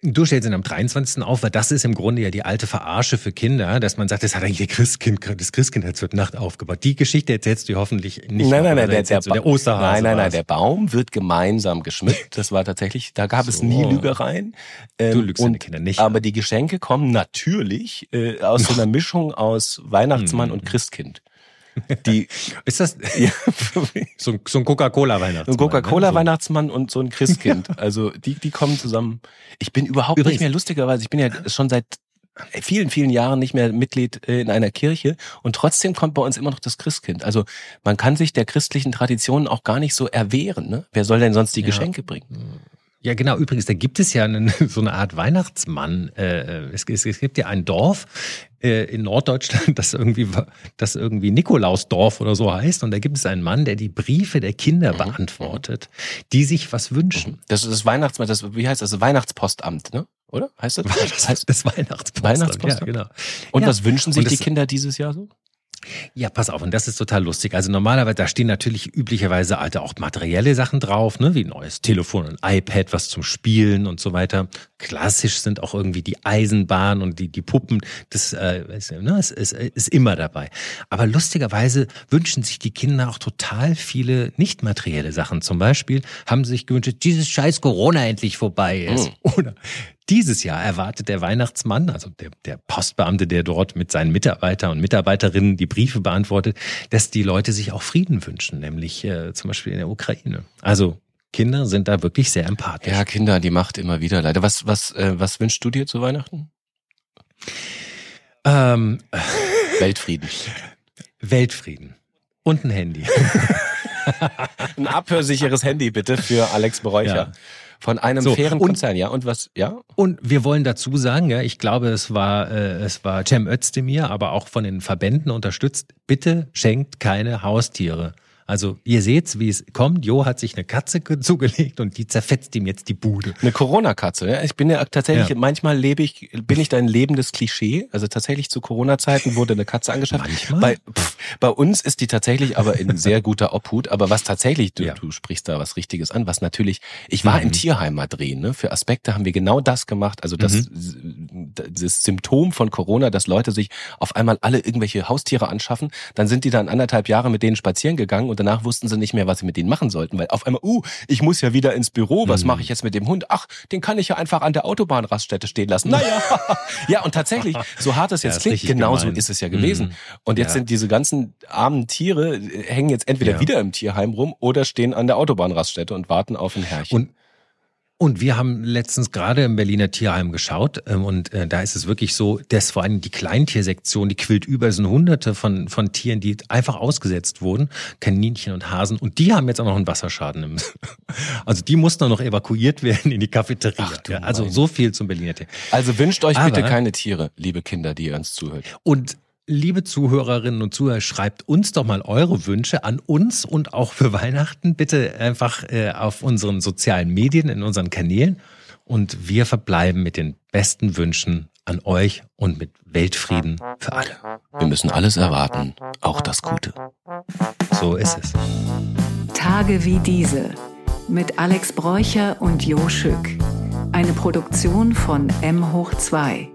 Du stellst ihn am 23. auf, weil das ist im Grunde ja die alte Verarsche für Kinder, dass man sagt, das hat eigentlich Christkind, das Christkind hat zur Nacht aufgebaut. Die Geschichte erzählst du hoffentlich nicht. Nein, nein, nein, der, der, der Osterhase. Nein, nein, nein, der Baum wird gemeinsam geschmückt. Das war tatsächlich, da gab es So. nie Lügereien. Ähm, Du lügst deine und, Kinder nicht. Aber die Geschenke kommen natürlich äh, aus so einer Mischung aus Weihnachtsmann Hm. und Christkind. Die, Ist das ja, so, ein- so ein Coca-Cola-Weihnachtsmann? So ein Coca-Cola-Weihnachtsmann Ne? und so ein Christkind. Also die, die kommen zusammen. Ich bin überhaupt Übrigens- nicht mehr lustigerweise. Ich bin ja schon seit vielen, vielen Jahren nicht mehr Mitglied äh, in einer Kirche und trotzdem kommt bei uns immer noch das Christkind. Also man kann sich der christlichen Tradition auch gar nicht so erwehren. Ne? Wer soll denn sonst die Ja. Geschenke bringen? Ja, genau. Übrigens, da gibt es ja einen, so eine Art Weihnachtsmann. Äh, es, es, es gibt ja ein Dorf äh, in Norddeutschland, das irgendwie, das irgendwie Nikolausdorf oder so heißt. Und da gibt es einen Mann, der die Briefe der Mhm. Kinder beantwortet, die sich was wünschen. Das ist das Weihnachtsmann, das, wie heißt das? Das Weihnachtspostamt, ne? Oder? Heißt das? Das heißt das Weihnachtspost. Weihnachtspost. Ja, genau. Und Ja. was wünschen sich Und die das- Kinder dieses Jahr so? Ja, pass auf, und das ist total lustig. Also normalerweise, da stehen natürlich üblicherweise alte auch materielle Sachen drauf, ne, wie ein neues Telefon, ein iPad, was zum Spielen und so weiter. Klassisch sind auch irgendwie die Eisenbahn und die, die Puppen. Das äh, ist, ne, ist, ist, ist immer dabei. Aber lustigerweise wünschen sich die Kinder auch total viele nicht materielle Sachen. Zum Beispiel haben sie sich gewünscht, dieses scheiß Corona endlich vorbei ist. Oder dieses Jahr erwartet der Weihnachtsmann, also der, der Postbeamte, der dort mit seinen Mitarbeitern und Mitarbeiterinnen die Briefe beantwortet, dass die Leute sich auch Frieden wünschen, nämlich äh, zum Beispiel in der Ukraine. Also Kinder sind da wirklich sehr empathisch. Ja, Kinder, die macht immer wieder leider. Was, was, äh, was wünschst du dir zu Weihnachten? Ähm, Weltfrieden. Weltfrieden und ein Handy. Ein abhörsicheres Handy bitte für Alex Beräucher. Ja. Von einem So, fairen und- Konzern, ja? Und was, ja? Und wir wollen dazu sagen, ja, ich glaube, es war, äh, es war Cem Özdemir, aber auch von den Verbänden unterstützt. Bitte schenkt keine Haustiere. Also ihr seht's, wie es kommt. Jo hat sich eine Katze ge- zugelegt und die zerfetzt ihm jetzt die Bude. Eine Corona-Katze. Ja? Ich bin ja tatsächlich, Ja. manchmal lebe ich, bin ich da ein lebendes Klischee. Also tatsächlich zu Corona-Zeiten wurde eine Katze angeschafft. Manchmal? Bei, pff, bei uns ist die tatsächlich aber in sehr guter Obhut. Aber was tatsächlich, du, Ja. du sprichst da was Richtiges an, was natürlich, ich war Mhm. im Tierheim mal drehen. Ne? Für Aspekte haben wir genau das gemacht. Also das, Mhm. das Symptom von Corona, dass Leute sich auf einmal alle irgendwelche Haustiere anschaffen. Dann sind die dann anderthalb Jahre mit denen spazieren gegangen und danach wussten sie nicht mehr, was sie mit denen machen sollten, weil auf einmal, uh, ich muss ja wieder ins Büro, Mhm. was mache ich jetzt mit dem Hund? Ach, den kann ich ja einfach an der Autobahnraststätte stehen lassen. Naja, ja, und tatsächlich, so hart es Ja, jetzt ist klingt, genauso ist es ja gewesen. Mhm. Und jetzt Ja. sind diese ganzen armen Tiere, äh, hängen jetzt entweder Ja. wieder im Tierheim rum oder stehen an der Autobahnraststätte und warten auf ein Herrchen. Und und wir haben letztens gerade im Berliner Tierheim geschaut ähm, und äh, da ist es wirklich so, dass vor allem die Kleintiersektion, die quillt über, sind hunderte von, von Tieren, die einfach ausgesetzt wurden, Kaninchen und Hasen und die haben jetzt auch noch einen Wasserschaden. Im, also die mussten auch noch evakuiert werden in die Cafeteria. Ach ja, also so viel zum Berliner Tierheim. also wünscht euch bitte Aber- keine Tiere, liebe Kinder, die ihr uns zuhört. Und liebe Zuhörerinnen und Zuhörer, schreibt uns doch mal eure Wünsche an uns und auch für Weihnachten. Bitte einfach äh, auf unseren sozialen Medien, in unseren Kanälen. Und wir verbleiben mit den besten Wünschen an euch und mit Weltfrieden für alle. Wir müssen alles erwarten, auch das Gute. So ist es. Tage wie diese mit Alex Bräucher und Jo Schück. Eine Produktion von M hoch 2.